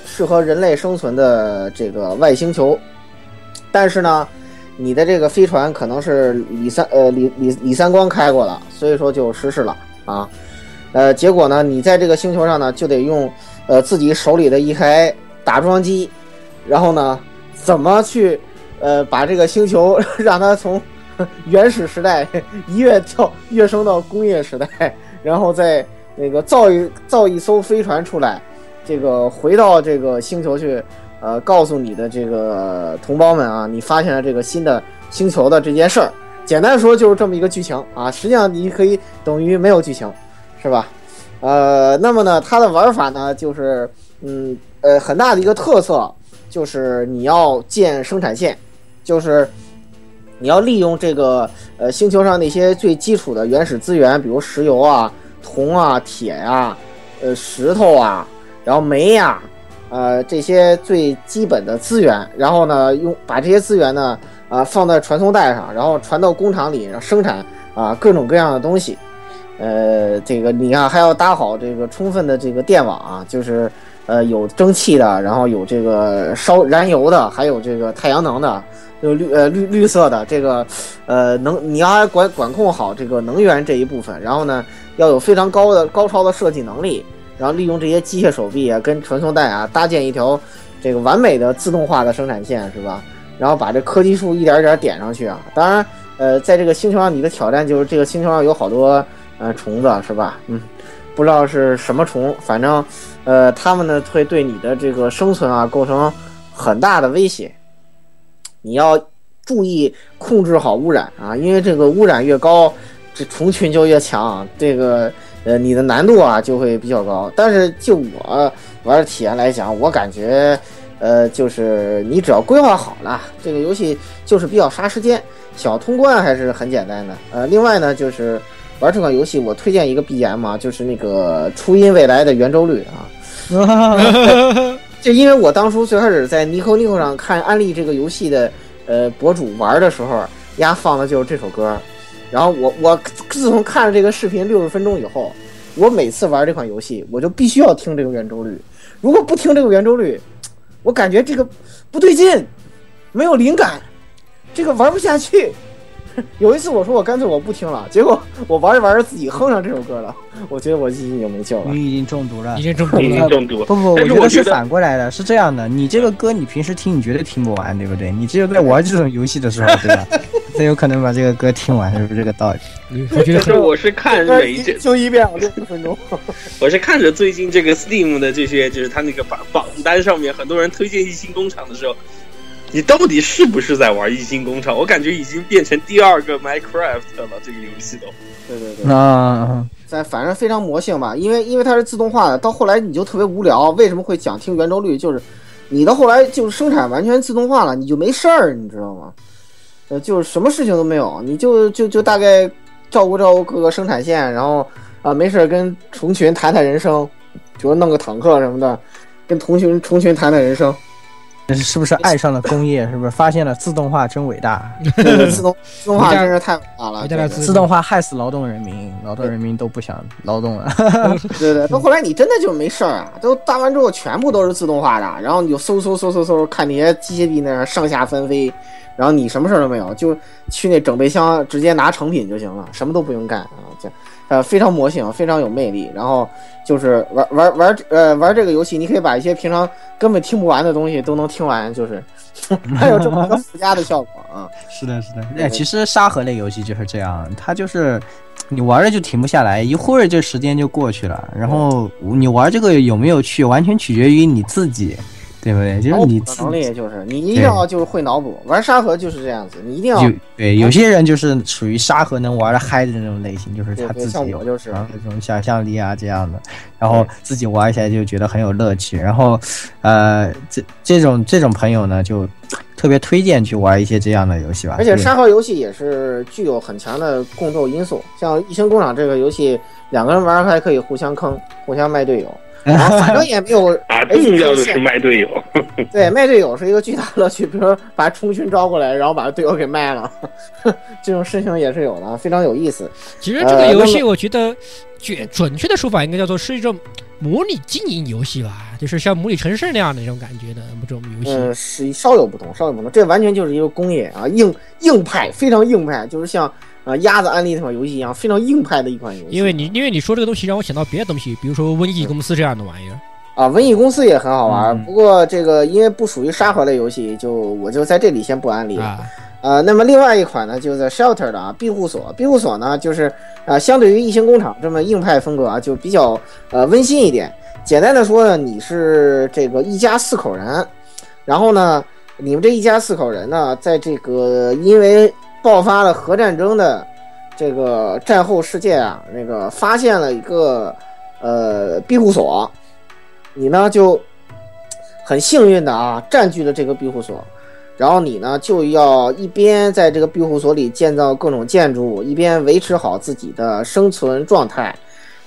C: 适合人类生存的这个外星球，但是呢，你的这个飞船可能是李三呃李李李三光开过了，所以说就失事了啊。呃，结果呢，你在这个星球上呢，就得用呃自己手里的一台打桩机，然后呢，怎么去呃把这个星球 让它从 原始时代一跃跳跃升到工业时代，然后再那个造一造一艘飞船出来，这个回到这个星球去，呃，告诉你的这个同胞们啊，你发现了这个新的星球的这件事儿。简单说就是这么一个剧情啊，实际上你可以等于没有剧情，是吧？呃，那么呢，它的玩法呢，就是嗯呃很大的一个特色就是你要建生产线，就是你要利用这个呃星球上那些最基础的原始资源，比如石油啊、铜啊、铁呀、呃石头啊，然后煤呀、呃这些最基本的资源，然后呢用把这些资源呢啊、放在传送带上，然后传到工厂里，然后生产啊、各种各样的东西。呃，这个你看还要搭好这个充分的这个电网啊，就是呃有蒸汽的，然后有这个烧燃油的，还有这个太阳能的，有绿呃绿绿色的这个呃能你要管管控好这个能源这一部分，然后呢要有非常高的高超的设计能力，然后利用这些机械手臂啊跟传送带啊搭建一条这个完美的自动化的生产线是吧？然后把这科技树一点一点点上去啊，当然。呃，在这个星球上，你的挑战就是这个星球上有好多呃虫子，是吧？嗯，不知道是什么虫，反正呃，它们呢会对你的这个生存啊构成很大的威胁。你要注意控制好污染啊，因为这个污染越高，这虫群就越强，这个呃你的难度啊就会比较高。但是就我玩的体验来讲，我感觉呃就是你只要规划好了，这个游戏就是比较杀时间。小通关还是很简单的，呃，另外呢，就是玩这款游戏，我推荐一个 BGM 啊，就是那个初音未来的圆周率啊，就因为我当初最开始在 Nico Nico 上看安利这个游戏的呃博主玩的时候，丫放的就是这首歌，然后我我自从看了这个视频六十分钟以后，我每次玩这款游戏，我就必须要听这个圆周率，如果不听这个圆周率，我感觉这个不对劲，没有灵感。这个玩不下去。有一次我说我干脆我不听了，结果我玩着玩着自己哼上这首歌了。我觉得我自己已经没救了。
B: 你已经中毒了
D: 已。经中毒
E: 已经
D: 了。
E: 中毒。
B: 不不，我觉得是反过来的，是这样的。你这个歌你平时听，你绝对听不完，对不对？你只有在玩这种游戏的时候，对吧？才有可能把这个歌听完，是不是这个道理？
D: 嗯我觉得
E: 但是我是看每一这，
C: 就一遍六十分钟。
E: 我是看着最近这个 Steam 的这些，就是他那个榜榜单上面，很多人推荐一星工厂的时候，你到底是不是在玩异星工厂？我感觉已经变成第二个 Minecraft 了，这个游戏都。
C: 对对对。
B: 那
C: 在反正非常魔性吧，因为因为它是自动化的，到后来你就特别无聊。为什么会讲听圆周率？就是你到后来就是生产完全自动化了，你就没事儿，你知道吗？呃，就是什么事情都没有，你就就就大概照顾照顾各个生产线，然后啊没事儿跟虫群谈谈人生，比如弄个坦克什么的，跟虫群虫群谈谈人生。
B: 是不是爱上了工业？是不是发现了自动化真伟大？
C: 自动自动化真是太伟大了，
D: 自
B: 动化害死劳动人民，劳动人民都不想劳动了。
C: 对对，到后来你真的就没事儿啊，都搭完之后全部都是自动化的，然后你就嗖嗖嗖嗖嗖，看那些机械臂那样上下翻飞，然后你什么事儿都没有，就去那整备箱直接拿成品就行了，什么都不用干啊，这呃非常魔性，非常有魅力。然后就是玩玩玩呃玩这个游戏，你可以把一些平常根本听不完的东西都能听完，就是 还有这么一个附加的效果啊。
B: 是的，是的。哎，其实沙盒类游戏就是这样，它就是你玩着就停不下来，一会儿这时间就过去了。然后你玩这个有没有趣，完全取决于你自己，对不对？就是你
C: 能力就是你一定要就是会脑补，玩沙盒就是这样子，你一定要
B: 有对有些人就是属于沙盒能玩的嗨的那种类型，就是他自己有
C: 我就是
B: 啊这种想象力啊这样的，然后自己玩起来就觉得很有乐趣。然后呃，这这种这种朋友呢，就特别推荐去玩一些这样的游戏吧。
C: 而且沙盒游戏也是具有很强的共斗因素，像《异形工厂》这个游戏，两个人玩还可以互相坑、互相卖队友，然后反正也没有
E: 啊重要的是，卖队友。
C: 对卖队友是一个巨大乐趣。比如说把虫群招过来，然后把队友给卖了，这种事情也是有的，非常有意思。
D: 其实这个游戏，我觉得准准确的说法应该叫做是一种模拟经营游戏吧，就是像模拟城市那样的一种感觉的这种游戏。
C: 嗯，是稍有不同，稍有不同。这完全就是一个工业啊，硬硬派，非常硬派，就是像啊鸭子安利这款游戏一样，非常硬派的一款游戏。
D: 因为你因为你说这个东西让我想到别的东西，比如说瘟疫公司这样的玩意儿。
C: 啊，瘟疫公司也很好玩，
B: 嗯
C: 不过这个因为不属于沙盒类游戏，就我就在这里先不安利了。
D: 啊，
C: 呃，那么另外一款呢，就是 Shelter 的啊庇护所，庇护所呢就是啊、相对于异形工厂这么硬派风格啊，就比较呃温馨一点。简单的说呢，你是这个一家四口人，然后呢，你们这一家四口人呢，在这个因为爆发了核战争的这个战后世界啊，那个发现了一个呃庇护所，你呢就很幸运的啊占据了这个庇护所。然后你呢就要一边在这个庇护所里建造各种建筑，一边维持好自己的生存状态，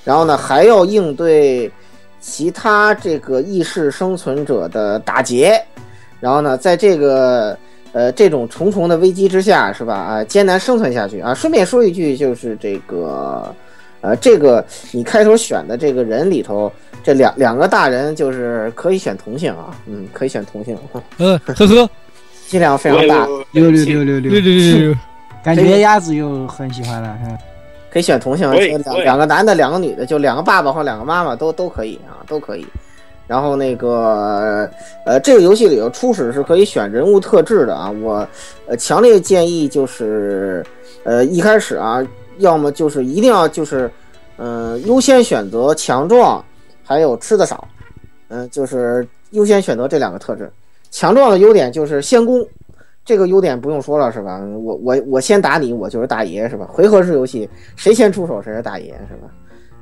C: 然后呢还要应对其他这个异世生存者的打劫，然后呢在这个呃这种重重的危机之下，是吧？啊，艰难生存下去啊。顺便说一句，就是这个呃，这个你开头选的这个人里头，这两两个大人就是可以选同性啊，嗯，可以选同性，
D: 嗯，呵呵，
C: 剂量非常大，
B: 六六六六
D: 六
B: 六，
D: 六六，
B: 感觉鸭子又很喜欢了。嗯
C: 可以选同性，两两个男的，两个女的，就两个爸爸或两个妈妈都都可以啊，都可以。然后那个呃，这个游戏里头初始是可以选人物特质的啊，我呃强烈建议就是呃一开始啊，要么就是一定要就是嗯、优先选择强壮，还有吃的少，嗯、就是优先选择这两个特质。强壮的优点就是先攻，这个优点不用说了是吧？我我我先打你，我就是大爷是吧？回合制游戏谁先出手谁是大爷是吧？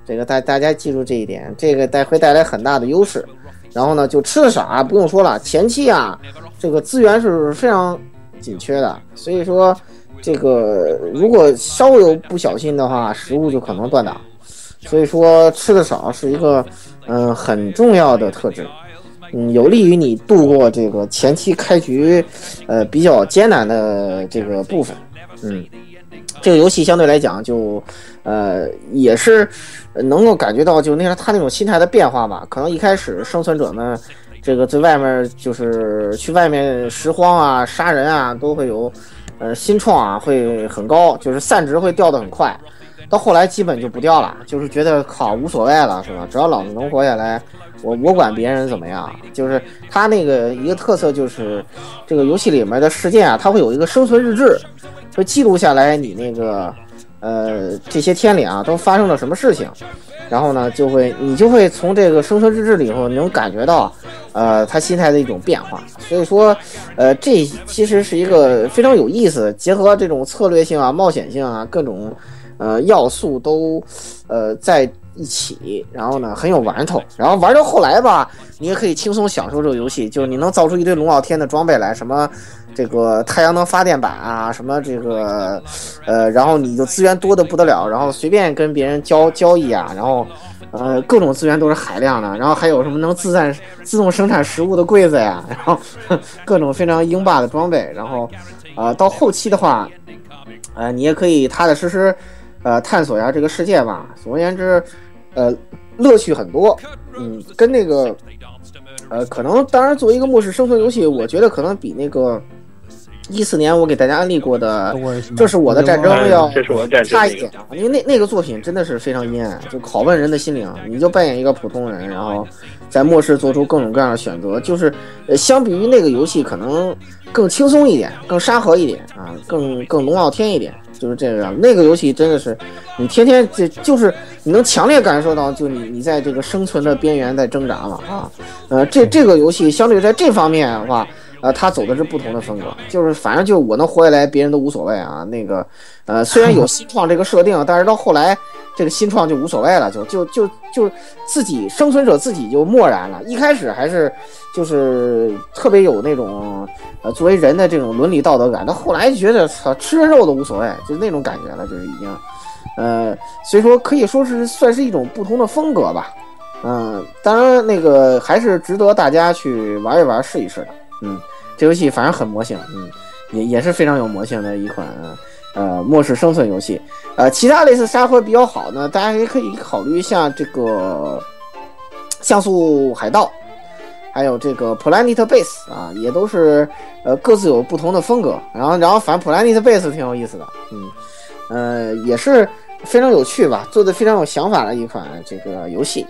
C: 这个大大家记住这一点，这个带会带来很大的优势。然后呢，就吃的少啊，不用说了，前期啊，这个资源是非常紧缺的，所以说这个如果稍有不小心的话，食物就可能断档。所以说吃的少是一个嗯、很重要的特质。嗯，有利于你度过这个前期开局，呃比较艰难的这个部分。嗯，这个游戏相对来讲就，呃也是能够感觉到就那个他那种心态的变化吧。可能一开始生存者呢，这个在外面就是去外面拾荒啊、杀人啊，都会有，呃心创啊会很高，就是散值会掉得很快。到后来基本就不掉了，就是觉得靠无所谓了，是吧？只要老子能活下来，我我管别人怎么样。就是他那个一个特色就是，这个游戏里面的事件啊，它会有一个生存日志，会记录下来你那个呃这些天里啊都发生了什么事情，然后呢就会你就会从这个生存日志里头能感觉到，呃他心态的一种变化。所以说，呃这其实是一个非常有意思，结合这种策略性啊、冒险性啊各种。呃要素都呃在一起，然后呢很有玩头，然后玩到后来吧，你也可以轻松享受这个游戏，就是你能造出一堆龙傲天的装备来，什么这个太阳能发电板啊，什么这个呃，然后你就资源多的不得了，然后随便跟别人交交易啊，然后。呃，各种资源都是海量的，然后还有什么能自产自动生产食物的柜子呀，然后各种非常英霸的装备，然后，呃，到后期的话，呃，你也可以踏踏实实，呃，探索一下这个世界吧。总而言之，呃，乐趣很多。嗯，跟那个，呃，可能当然作为一个末世生存游戏，我觉得可能比那个一四年我给大家安利过的《这是我的战争》要差一点啊，因为那那个作品真的是非常阴暗，就拷问人的心灵。你就扮演一个普通人，然后在末世做出各种各样的选择，就是呃，相比于那个游戏，可能更轻松一点，更沙盒一点啊，更更龙傲天一点，就是这个样。那个游戏真的是你天天这就是你能强烈感受到，就你你在这个生存的边缘在挣扎了啊。呃，这这个游戏相对在这方面的话。呃，他走的是不同的风格，就是反正就我能活下来，别人都无所谓啊。那个，呃，虽然有新创这个设定，但是到后来这个新创就无所谓了，就就就就自己生存者自己就漠然了。一开始还是就是特别有那种呃作为人的这种伦理道德感，到后来觉得操吃人肉都无所谓，就那种感觉了，就是已经，呃，所以说可以说是算是一种不同的风格吧。嗯，当然那个还是值得大家去玩一玩试一试的。嗯，这游戏反正很魔性，嗯，也也是非常有魔性的一款呃末世生存游戏。呃，其他类似沙盒比较好呢，大家也可以考虑一下这个像素海盗，还有这个 Planet Base 啊，也都是呃各自有不同的风格。然后然后反正 Planet Base 挺有意思的，嗯，呃也是非常有趣吧，做的非常有想法的一款这个游戏。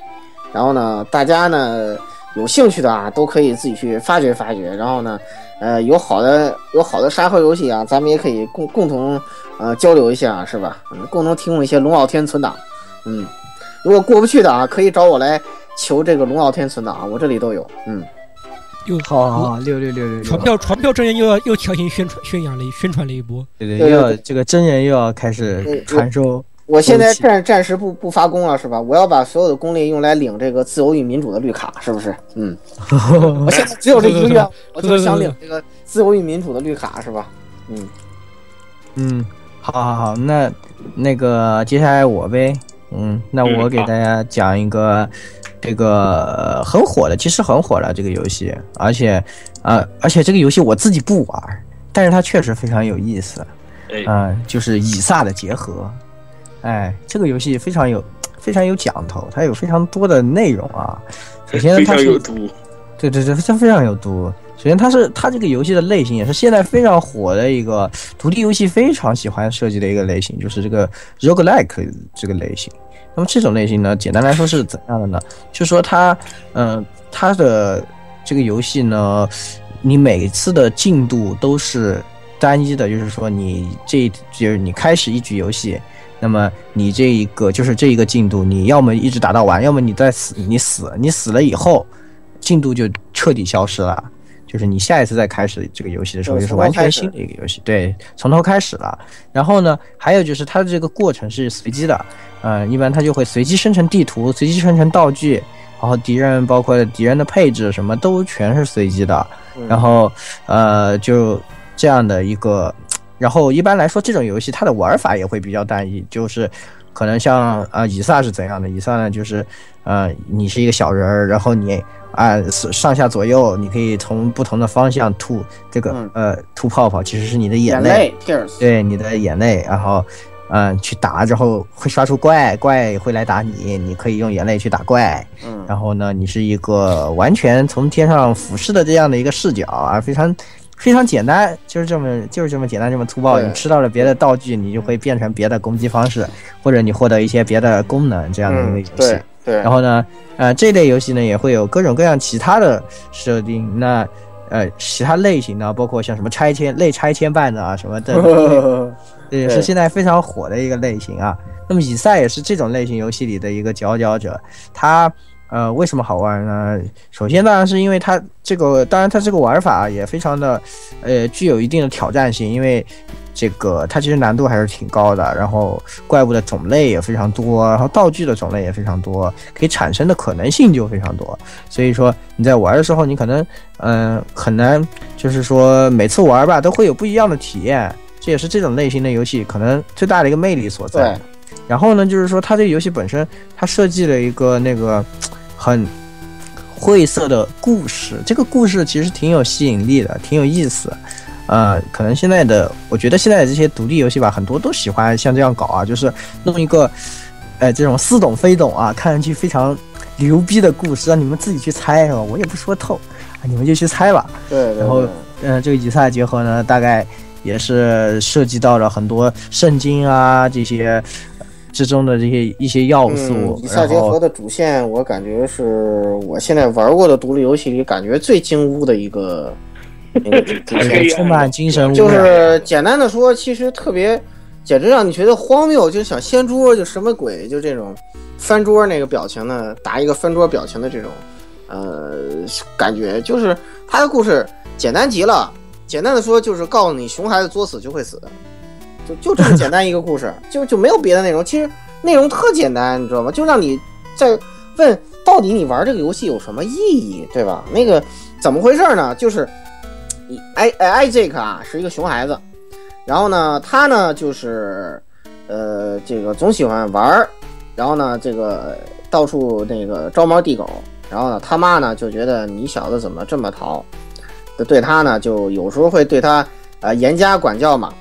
C: 然后呢，大家呢。有兴趣的啊，都可以自己去发掘发掘。然后呢，呃，有好的有好的沙盒游戏啊，咱们也可以共共同呃交流一下，是吧？嗯，共同提供一些龙傲天存档。嗯，如果过不去的啊，可以找我来求这个龙傲天存档啊，我这里都有。嗯，
D: 又
B: 好好好，六六六六
D: 传票传票真人又要又强行宣传宣扬了宣传了一波，
B: 对对，又要这个真人又要开始传授。
C: 我现在暂暂时不不发功了，是吧？我要把所有的功力用来领这个自由与民主的绿卡，是不是？嗯，我现在只有这一个愿，我就想领这个自由与民主的绿卡，是吧？嗯
B: 嗯，好好好，那那个接下来我呗，嗯，那我给大家讲一个这个很火的，其实很火了这个游戏，而且啊、呃，而且这个游戏我自己不玩，但是它确实非常有意思，
E: 哎
B: 嗯、呃，就是以撒的结合。哎，这个游戏非常有 非常有讲头，它有非常多的内容啊。首先它是
E: 常有毒。
B: 对对对，它非常有毒。首先，它是它这个游戏的类型也是现在非常火的一个独立游戏非常喜欢设计的一个类型，就是这个 roguelike 这个类型。那么这种类型呢，简单来说是怎样的呢？就是说它，嗯、它的这个游戏呢，你每次的进度都是单一的，就是说你这就是你开始一局游戏，那么你这一个就是这一个进度，你要么一直打到完，要么你再死，你死，你死了以后，进度就彻底消失了。就是你下一次再开始这个游戏的时候，
C: 就
B: 就是完全新的一个游戏，对，从头开始了。然后呢，还有就是它的这个过程是随机的，呃，一般它就会随机生成地图，随机生成道具，然后敌人包括敌人的配置什么都全是随机的。
C: 嗯
B: 然后呃，就这样的一个，然后一般来说这种游戏它的玩法也会比较单一，就是可能像啊、呃以撒是怎样的？以撒呢就是呃你是一个小人儿，然后你啊、上下左右你可以从不同的方向吐这个、
C: 嗯
B: 呃吐泡泡，其实是你的
C: 眼
B: 泪，
C: 泪
B: 对你的眼泪，然后。嗯，去打之后会刷出怪，怪会来打你，你可以用眼泪去打怪，
C: 嗯，
B: 然后呢，你是一个完全从天上俯视的这样的一个视角啊，非常非常简单，就是这么就是这么简单，这么粗暴。你吃到了别的道具，你就会变成别的攻击方式，或者你获得一些别的功能这样的一个
C: 嗯
B: 游戏。
C: 对对，
B: 然后呢，呃，这类游戏呢也会有各种各样其他的设定。那呃，其他类型呢，包括像什么拆迁类拆迁办的啊什么的，这也是现在非常火的一个类型啊。那么以赛也是这种类型游戏里的一个佼佼者。它呃为什么好玩呢？首先当然是因为它这个，当然它这个玩法也非常的呃具有一定的挑战性，因为这个它其实难度还是挺高的，然后怪物的种类也非常多，然后道具的种类也非常多，可以产生的可能性就非常多。所以说你在玩的时候，你可能嗯、呃很难，就是说每次玩吧都会有不一样的体验，这也是这种类型的游戏可能最大的一个魅力所在。然后呢，就是说它这个游戏本身，它设计了一个那个 很晦涩的故事，这个故事其实挺有吸引力的，挺有意思。呃，可能现在的，我觉得现在的这些独立游戏吧，很多都喜欢像这样搞啊，就是弄一个，呃，这种似懂非懂啊，看上去非常牛逼的故事，让你们自己去猜是吧？我也不说透，啊，你们就去猜吧。
C: 对对，
B: 然后
C: 对
B: 嗯、这个以赛结合呢，大概也是涉及到了很多圣经啊这些呃之中的这些一些要素
C: 嗯，以，赛结合的主线，我感觉是我现在玩过的独立游戏里感觉最精污的一个 那个主主线，
B: 充满精神污
C: 就。是简单的说，其实特别，简直让你觉得荒谬，就是小掀桌，就什么鬼，就这种翻桌那个表情呢，打一个翻桌表情的这种，呃，感觉就是他的故事简单极了。简单的说，就是告诉你熊孩子作死就会死，就就这么简单一个故事，就就没有别的内容。其实内容特简单，你知道吗？就让你在问到底你玩这个游戏有什么意义，对吧？那个怎么回事呢？就是你艾艾艾杰克啊，是一个熊孩子，然后呢，他呢就是呃这个总喜欢玩，然后呢这个到处那个招猫递狗，然后呢他妈呢就觉得你小子怎么这么淘，对他呢就有时候会对他呃严加管教嘛，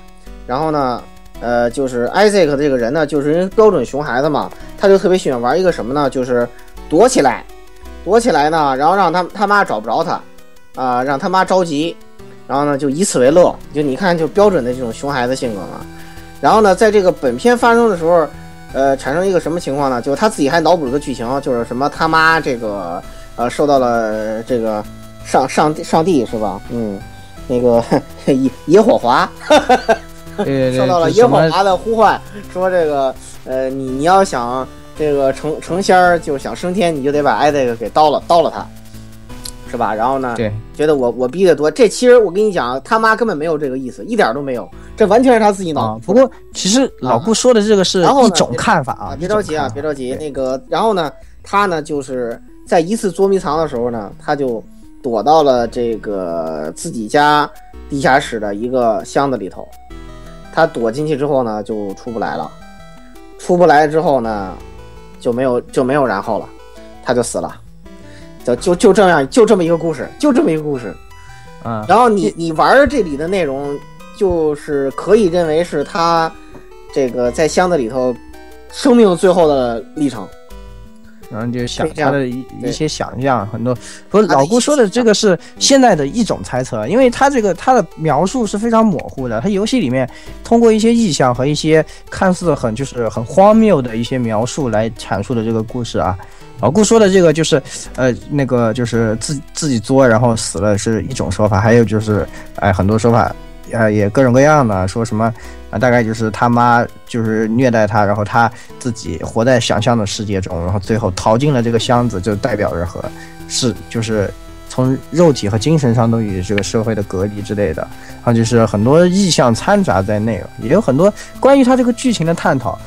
C: 然后呢。呃，就是 Isaac 这个人呢，就是因为标准熊孩子嘛，他就特别喜欢玩一个什么呢？就是躲起来，躲起来呢，然后让他他妈找不着他，啊、让他妈着急，然后呢就以此为乐，就你看就标准的这种熊孩子性格嘛。然后呢，在这个本片发生的时候，呃，产生一个什么情况呢？就是他自己还脑补了个剧情，就是什么他妈这个呃受到了这个上上帝上帝是吧？嗯，那个 野野火华
B: 哈哈哈，
C: 受到了耶和华的呼唤，说这个呃你你要想这个成成仙儿，就想升天，你就得把艾这个给刀了刀了他，是吧？然后呢，
B: 对
C: 觉得我我逼得多，这其实我跟你讲，他妈根本没有这个意思，一点都没有，这完全是他自己脑
B: 不过其实老顾说的这个是一种看法
C: 啊，
B: 啊，
C: 别着急啊，别着急。那个，然后呢，他呢就是在一次捉迷藏的时候呢，他就躲到了这个自己家地下室的一个箱子里头。他躲进去之后呢，就出不来了。出不来之后呢，就没有就没有然后了，他就死了。就就就这样，就这么一个故事，就这么一个故事。
B: 嗯，
C: 然后你你玩这里的内容，就是可以认为是他这个在箱子里头生命最后的历程。
B: 然后就想他的一一些想象，很多。不是老顾说的这个是现在的一种猜测，因为他这个他的描述是非常模糊的，他游戏里面通过一些意象和一些看似很就是很荒谬的一些描述来阐述的这个故事啊。老顾说的这个就是，呃，那个就是自自己作然后死了是一种说法，还有就是，哎，很多说法，呃，也各种各样的，说什么啊，大概就是他妈就是虐待他，然后他自己活在想象的世界中，然后最后逃进了这个箱子，就代表着和是就是从肉体和精神上都与这个社会的隔离之类的，然后就是很多意象掺杂在内，也有很多关于他这个剧情的探讨。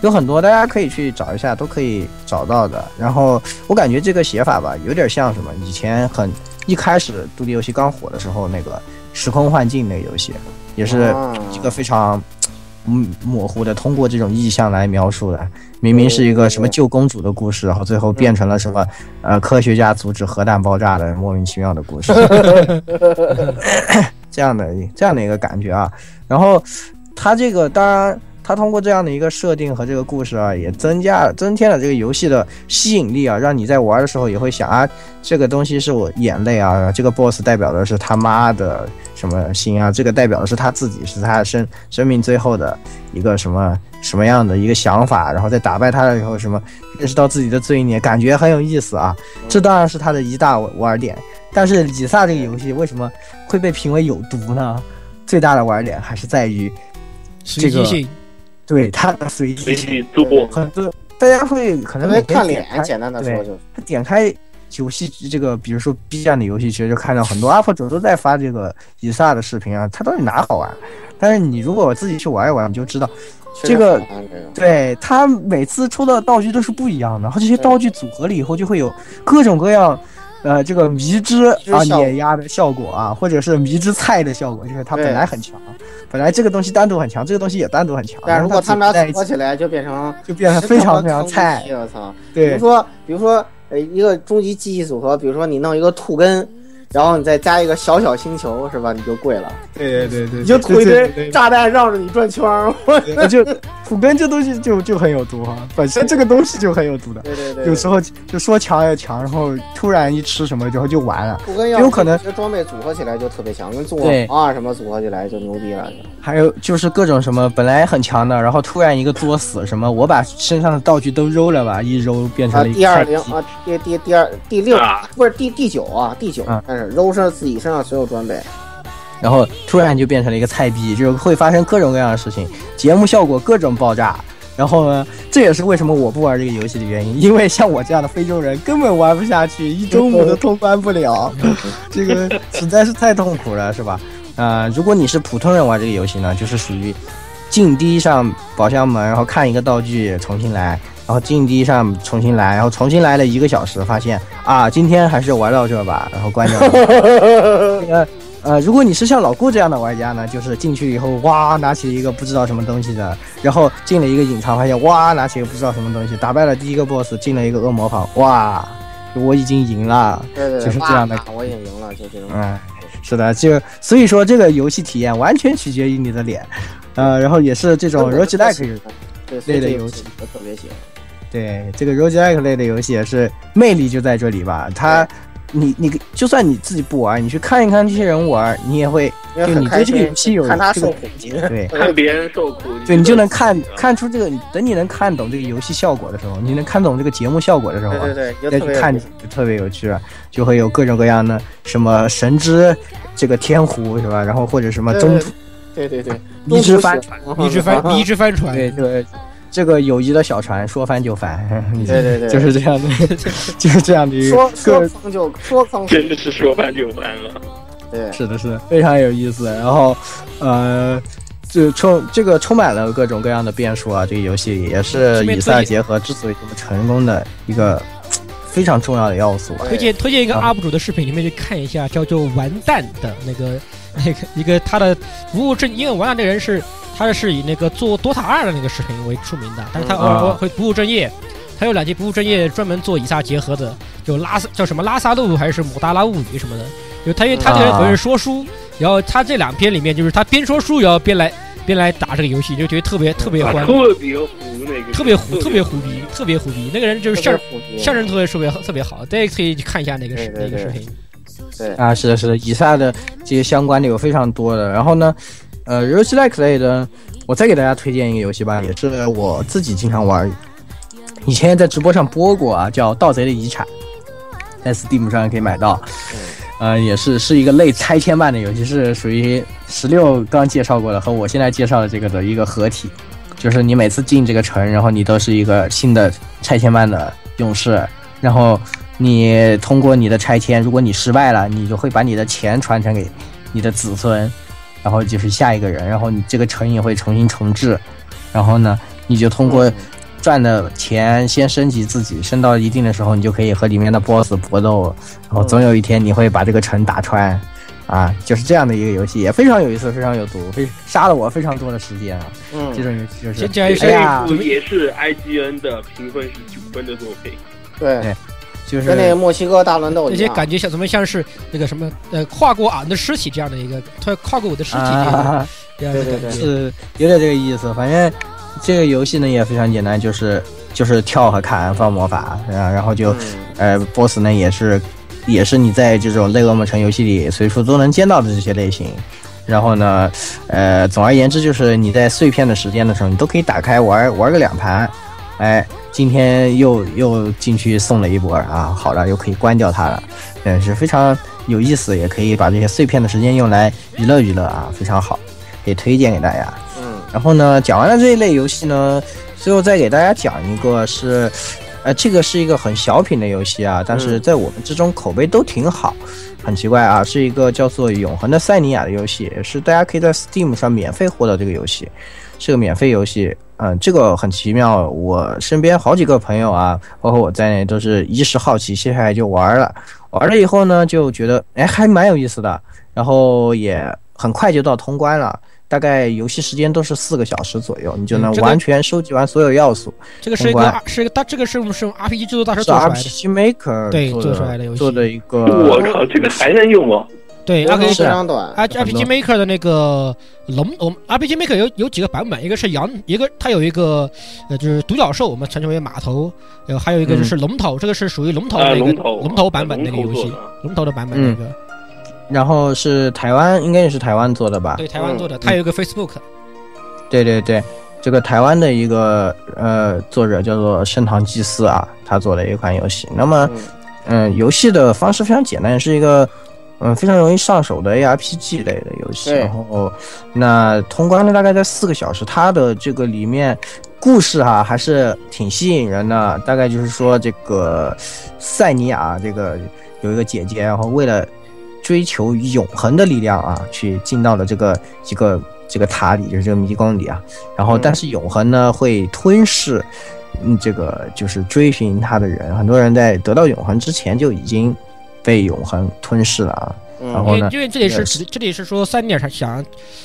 B: 有很多大家可以去找一下，都可以找到的。然后我感觉这个写法吧，有点像什么？以前很一开始独立游戏刚火的时候，那个时空幻境那个游戏，也是
C: 啊
B: 一个非常嗯模糊的，通过这种意象来描述的。明明是一个什么救公主的故事，然后最后变成了什么呃科学家阻止核弹爆炸的莫名其妙的故事，这样的这样的一个感觉啊。然后他这个当然。他通过这样的一个设定和这个故事啊，也增加增添了这个游戏的吸引力啊，让你在玩的时候也会想啊，这个东西是我眼泪啊，这个 boss 代表的是他妈的什么心啊，这个代表的是他自己，是他生生命最后的一个什么什么样的一个想法，然后在打败他了以后，什么认识到自己的罪孽，感觉很有意思啊。这当然是他的一大玩点，但是李萨这个游戏为什么会被评为有毒呢？最大的玩点还是在于
D: 这个，
B: 对他的随
E: 随
B: 机性，
E: 机做，
B: 很多大家会可能
C: 因为
B: 每天
C: 看脸，简单的说就是，
B: 他点开游戏这个，比如说 B 站的游戏其实，就看到很多 UP 主都在发这个以撒的视频啊，他到底哪好玩？但是你如果自己去玩一玩，你就知道，这个对他每次出的道具都是不一样的，然后这些道具组合了以后，就会有各种各样。呃，这个迷之啊碾压的效果啊，或者是迷之菜的效果，就是它本来很强，本来这个东西单独很强，这个东西也单独很强，
C: 但如果他们俩组合起来，就变成
B: 就变得非常非常菜。
C: 我操！比如，说，比如说，呃，一个终极记忆组合，比如说你弄一个兔根，然后你再加一个小小星球，是吧？你就贵了，
B: 对对对对，
C: 你就吐一堆炸弹绕着你转圈儿。我
B: 就土根这东西就就很有毒哈，本身这个东西就很有毒的，
C: 对对对，
B: 有时候就说强也强，然后突然一吃什么之后就完了。
C: 土根要
B: 有可能
C: 这装备组合起来就特别强，跟纵
B: 对
C: 火啊什么组合起来就牛逼了。
B: 还有就是各种什么本来很强的，然后突然一个作死什么，我把身上的道具都揉了吧，一揉变成
C: 啊，
B: 了一
C: 第二
B: 个菜鸡。
C: 零啊，第第第二第六
E: 啊
C: 不是第第九啊，第九
B: 嗯，
C: 但是揉上自己身上所有装备，
B: 然后突然就变成了一个菜逼，就是会发生各种各样的事情，节目效果各种爆炸。然后呢，这也是为什么我不玩这个游戏的原因，因为像我这样的非洲人根本玩不下去，一周目都通关不了，这个实在是太痛苦了，是吧？啊、如果你是普通人玩这个游戏呢，就是属于进低上宝箱门，然后看一个道具重新来，然后进低上重新来，然后重新来了一个小时，发现啊，今天还是玩到这吧，然后关掉了。这 个呃，如果你是像老顾这样的玩家呢，就是进去以后哇，拿起一个不知道什么东西的，然后进了一个隐藏，发现哇，拿起一个不知道什么东西，打败了第一个 boss，进了一个恶魔房，哇，我已经赢了。
C: 对对对，
B: 就是这样的
C: 我已经赢了，就这种。
B: 嗯，是的，就所以说这个游戏体验完全取决于你的脸，呃，然后也是这种 roguelike
C: 对
B: 类的游戏，
C: 我特别喜欢。
B: 对这个 roguelike 类的游戏也是魅力就在这里吧，它。你你就算你自己不玩，你去看一看这些人玩，你也会就你对这个游戏有
C: 看他
B: 这个
C: 受苦，
B: 对
E: 看别人受苦，
B: 对，你就能看看出这个，等你能看懂这个游戏效果的时候，你能看懂这个节目效果的时候啊，
C: 对对对，
B: 再去看
C: 就特别有意思
B: 就特别有趣了，就会有各种各样的什么神之这个天湖是吧？然后或者什么中途
C: 对对对，
B: 迷之帆船，
D: 迷之帆迷之帆船，
B: 对对，这个友谊的小船说翻就翻，
C: 对对对
B: 就是这样的，就是这样的一个
C: 说说
B: 个
C: 坑就说坑，
E: 真的是说翻就翻了。
C: 对，
B: 是的，是的，非常有意思。然后，呃，就充这个充满了各种各样的变数啊！这个游戏也是以赛结合之所以这么成功的一个 非常重要的要素啊。
D: 推荐推荐一个
B: 啊
D: UP 主的视频，你们去看一下，叫做“完蛋”的那个 那个一个他的不务正，因为完蛋这个人是他是以那个做 DOTA 二的那个视频为出名的，但是他偶尔
B: 啊
D: 会不务正业。他有两集不务正业，专门做以撒结合的，就拉萨叫什么拉萨路还是姆达拉物语什么的。就他因为他这个人
B: 啊
D: 本人说书，然后他这两篇里面就是他边说书，然后边来边来打这个游戏，就觉得特别特别
E: 啊
D: 欢，
E: 特别糊那个，
D: 特别虎，特别糊逼，特别虎逼。那个人就是相相声特别特别特别好，大家可以去看一下那个视那个视频。
C: 对，
B: 啊，是的，是的，以下的这些相关的有非常多的。然后呢，呃，游戏 like 类的，我再给大家推荐一个游戏吧，也是我自己经常玩，以前也在直播上播过啊，叫《盗贼的遗产》，在 Steam 上可以买到。呃，也是是一个类拆迁版的游戏，是属于十六刚介绍过的和我现在介绍的这个的一个合体，就是你每次进这个城，然后你都是一个新的拆迁版的勇士，然后你通过你的拆迁，如果你失败了，你就会把你的钱传承给你的子孙，然后就是下一个人，然后你这个城也会重新重置，然后呢，你就通过赚的钱先升级自己，升到一定的时候，你就可以和里面的 BOSS 搏斗，然后总有一天你会把这个城打穿，啊，就是这样的一个游戏，也非常有意思，非常有毒，非杀了我非常多的时间啊。
C: 嗯。
B: 这，种游戏就是
E: 这部也是 IGN 的评分是九分的作品，
C: 对，
B: 就是
C: 跟那个墨西哥大乱斗
D: 这些
C: 一样。
D: 感觉像怎么像是那个什么呃跨过俺的尸体这样的一个，他跨过我的尸体这样的
B: 啊，
D: 这样的
C: 对对对
D: 感觉。
B: 是有点这个意思。反正这个游戏呢也非常简单，就是就是跳和砍放魔法，然后然后就
C: 嗯
B: 呃，BOSS 呢也是也是你在这种类恶魔城游戏里随处都能见到的这些类型。然后呢，呃，总而言之就是你在碎片的时间的时候，你都可以打开玩玩个两盘。哎，今天又又进去送了一波啊，好了，又可以关掉它了，嗯，是非常有意思，也可以把这些碎片的时间用来娱乐娱乐啊，非常好，也推荐给大家。
C: 嗯
B: 然后呢，讲完了这一类游戏呢，最后再给大家讲一个是，呃，这个是一个很小品的游戏啊，但是
C: 嗯
B: 在我们之中口碑都挺好，很奇怪啊，是一个叫做《永恒的塞尼亚》的游戏，是大家可以在 Steam 上免费获得这个游戏，是个免费游戏。嗯，这个很奇妙，我身边好几个朋友啊，包括我在内，都是一时好奇，接下来就玩了，玩了以后呢，就觉得哎还蛮有意思的，然后也很快就到通关了。大概游戏时间都是四个小时左右，你就能完全收集完所有要素。
D: 这个是一个是一个大这个是是用 RPG 制作大师做出来的
B: ，RPG Maker
D: 对
B: 做
D: 做出来的游戏
B: 做的一个，
E: 我靠，这个还能用吗？
D: 对 RPG
C: 非常短
D: ，R RPG Maker 的那个龙，我们 RPG Maker 有有几个版本，一个是羊，一个它有一个呃就是独角兽，我们称之为码头，呃还有一个就是龙头，这个是属于龙头
E: 啊，
D: 的那个
E: 龙头，
D: 龙头版本那个游戏
E: 龙头的，
D: 龙头的版本那个，
B: 然后是台湾，应该也是台湾做的吧？
D: 对台湾做的，它有一个 Facebook，
B: 对对对，这个台湾的一个呃作者叫做盛唐祭司啊，他做的一款游戏。那么，嗯、游戏的方式非常简单，是一个嗯非常容易上手的 ARPG 类的游戏。然后，那通关了大概在四个小时，它的这个里面故事哈、还是挺吸引人的。大概就是说，这个塞尼亚这个有一个姐姐，然后为了追求永恒的力量啊，去进到了这个这个这个塔里，就是这个迷宫里啊。然后，
C: 嗯
B: 但是永恒呢会吞噬，嗯，这个就是追寻他的人。很多人在得到永恒之前就已经被永恒吞噬了啊。然
C: 嗯
B: 后呢
D: 因为因为这里是这里是说三点想想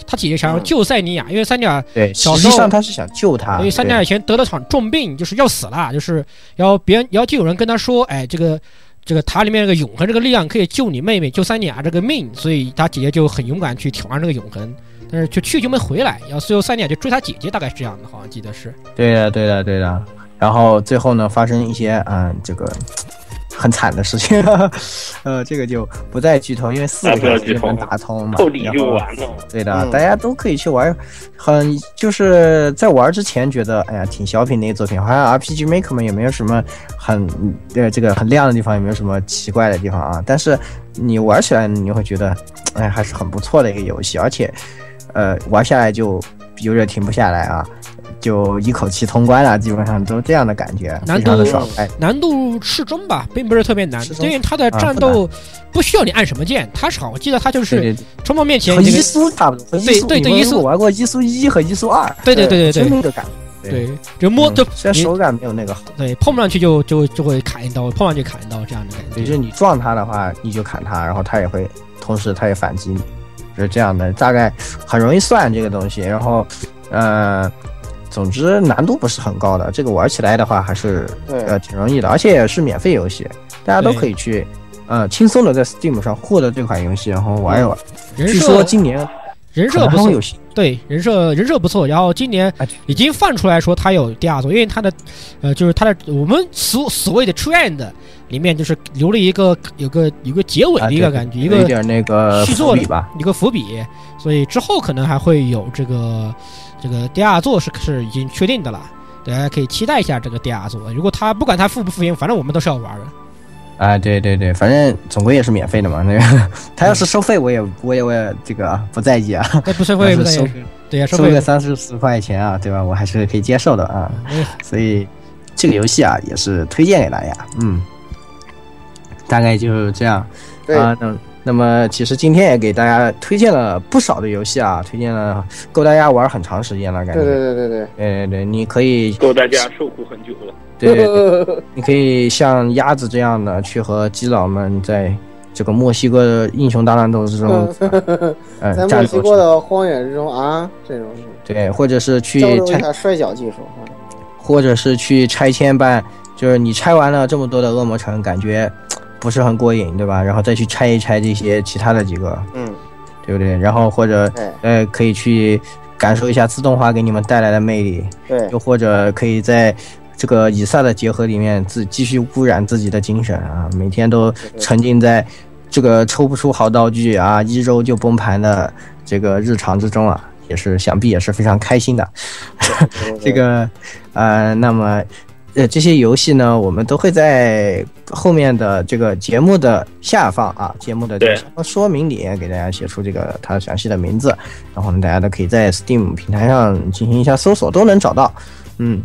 D: 他姐姐想要
C: 嗯
D: 救塞尼亚，因为塞尼亚
B: 对，
D: 小时候
B: 实际上他是想救他，
D: 因为三
B: 对
D: 年以前得了场重病，就是要死了，就是要别人然后就有人跟他说，哎，这个这个塔里面那个永恒这个力量可以救你妹妹，救三亚这个命，所以他姐姐就很勇敢去挑战这个永恒，但是就去就没回来，然后最后三点就追他姐姐，大概是这样的，好像记得是。
B: 对的，对的，对的。然后最后呢，发生一些嗯，这个很惨的事情，呃，这个就不再剧透，因为四
E: 啊
B: 个小时就能打通嘛。
E: 透底
B: 然后
E: 就完了。
B: 对的，
C: 嗯
B: 大家都可以去玩，很就是在玩之前觉得，哎呀，挺小品的一个作品，好像 RPG Maker 们也没有什么很呃这个很亮的地方，也没有什么奇怪的地方啊。但是你玩起来，你会觉得，哎，还是很不错的一个游戏，而且，呃，玩下来就有点停不下来啊，就一口气通关了，基本上都这样的感觉，
D: 难度
B: 爽快。
D: 难度适中吧，并不是特别难，因为他的战斗不需要你按什么键，他是好，我记得他就是冲锋面前
B: 和伊
D: 这个
B: 苏差不多。
D: 对对对伊苏
B: 玩过伊苏一和伊苏二，
D: 对对对对对
B: 就那个感觉。
D: 对，就摸
B: 嗯
D: 就你
B: 虽然手感没有那个好，
D: 对碰不上去就就就会砍一刀，碰上去砍一刀这样的感
B: 觉就。是你撞他的话，你就砍他，然后他也会，同时他也反击你，就是这样的。大概很容易算这个东西，然后，呃，总之难度不是很高的，这个玩起来的话还是呃挺容易的，而且也是免费游戏，大家都可以去，呃，轻松的在 Steam 上获得这款游戏，然后玩一玩。
D: 人
B: 据说
D: 设
B: 今年
D: 人设不错。对人设人设不错，然后今年
B: 啊
D: 已经放出来说他有第二作，因为他的呃就是他的我们所所谓的 trend 里面就是留了一个有个有个结尾的一个感觉，一个
B: 一点那个
D: 续作
B: 吧。
D: 一个伏笔，所以之后可能还会有这个这个第二座是是已经确定的了，大家可以期待一下这个第二座。如果他不管他复不复原，反正我们都是要玩的。
B: 啊，对对对，反正总归也是免费的嘛。那个 他要是收费，我也我也我也这个啊不在意啊，
D: 那不收费不在
B: 但是收
D: 对呀，收费
B: 收个三四十块钱啊，对吧？我还是可以接受的啊。
D: 哎
B: 所以这个游戏啊，也是推荐给大家。嗯，大概就是这样
C: 对，
B: 啊。那那么其实今天也给大家推荐了不少的游戏啊，推荐了够大家玩很长时间了，感觉。
C: 对对对对
B: 对对对，你可以
E: 够大家受苦很久了。
B: 对对对，你可以像鸭子这样的去和基佬们在这个墨西哥的英雄大乱斗之中，呃，
C: 在墨西哥的荒野之中啊，这种
B: 对，或者是去
C: 交流一
B: 拆，
C: 下摔跤技术。
B: 或者是去拆迁办，就是你拆完了这么多的恶魔城，感觉不是很过瘾，对吧？然后再去拆一拆这些其他的几个，
C: 嗯，
B: 对不对？然后或者呃，可以去感受一下自动化给你们带来的魅力，
C: 对
B: 又或者可以在这个以撒的结合里面自继续污染自己的精神啊，每天都沉浸在这个抽不出好道具啊，一周就崩盘的这个日常之中啊，也是想必也是非常开心的。这个呃，那么。呃，这些游戏呢，我们都会在后面的这个节目的下方啊，节目的这个说明里给大家写出这个它详细的名字，然后呢，大家都可以在 Steam 平台上进行一下搜索，都能找到。嗯，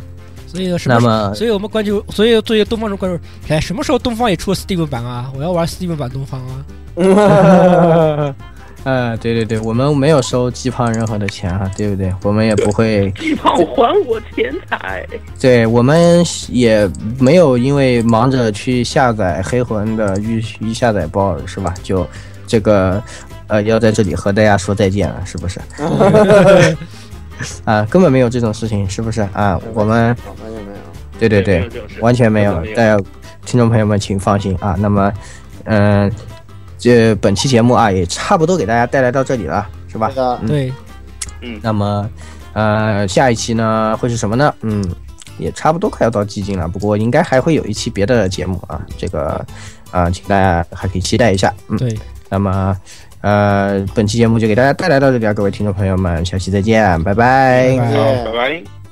D: 所以什么时？
B: 那么
D: 所以我们关注，所以作为东方人关注，哎，什么时候东方也出了 Steam 版啊？我要玩 Steam 版东方啊！
B: 呃，对对对，我们没有收鸡胖任何的钱啊，对不对？我们也不会，
E: 鸡胖还我钱财！
B: 对我们也没有因为忙着去下载黑魂的预预下载包是吧？就这个呃，要在这里和大家说再见了，是不是？啊，根本没有这种事情，是不是啊？我们
C: 完全没有。
B: 对对对，完全没有，大
E: 对，
B: 家听众朋友们请放心啊。那么，嗯、这本期节目啊也差不多给大家带来到这里了，是吧
C: 是？的，
B: 嗯
D: 对，
B: 那么，呃，下一期呢会是什么呢？嗯，也差不多快要到寂静了，不过应该还会有一期别的节目啊，这个啊、请大家还可以期待一下。嗯，
D: 对，
B: 那么，呃，本期节目就给大家带来到这里啊，各位听众朋友们，下期再见，拜拜
D: 拜拜
E: 好，拜拜。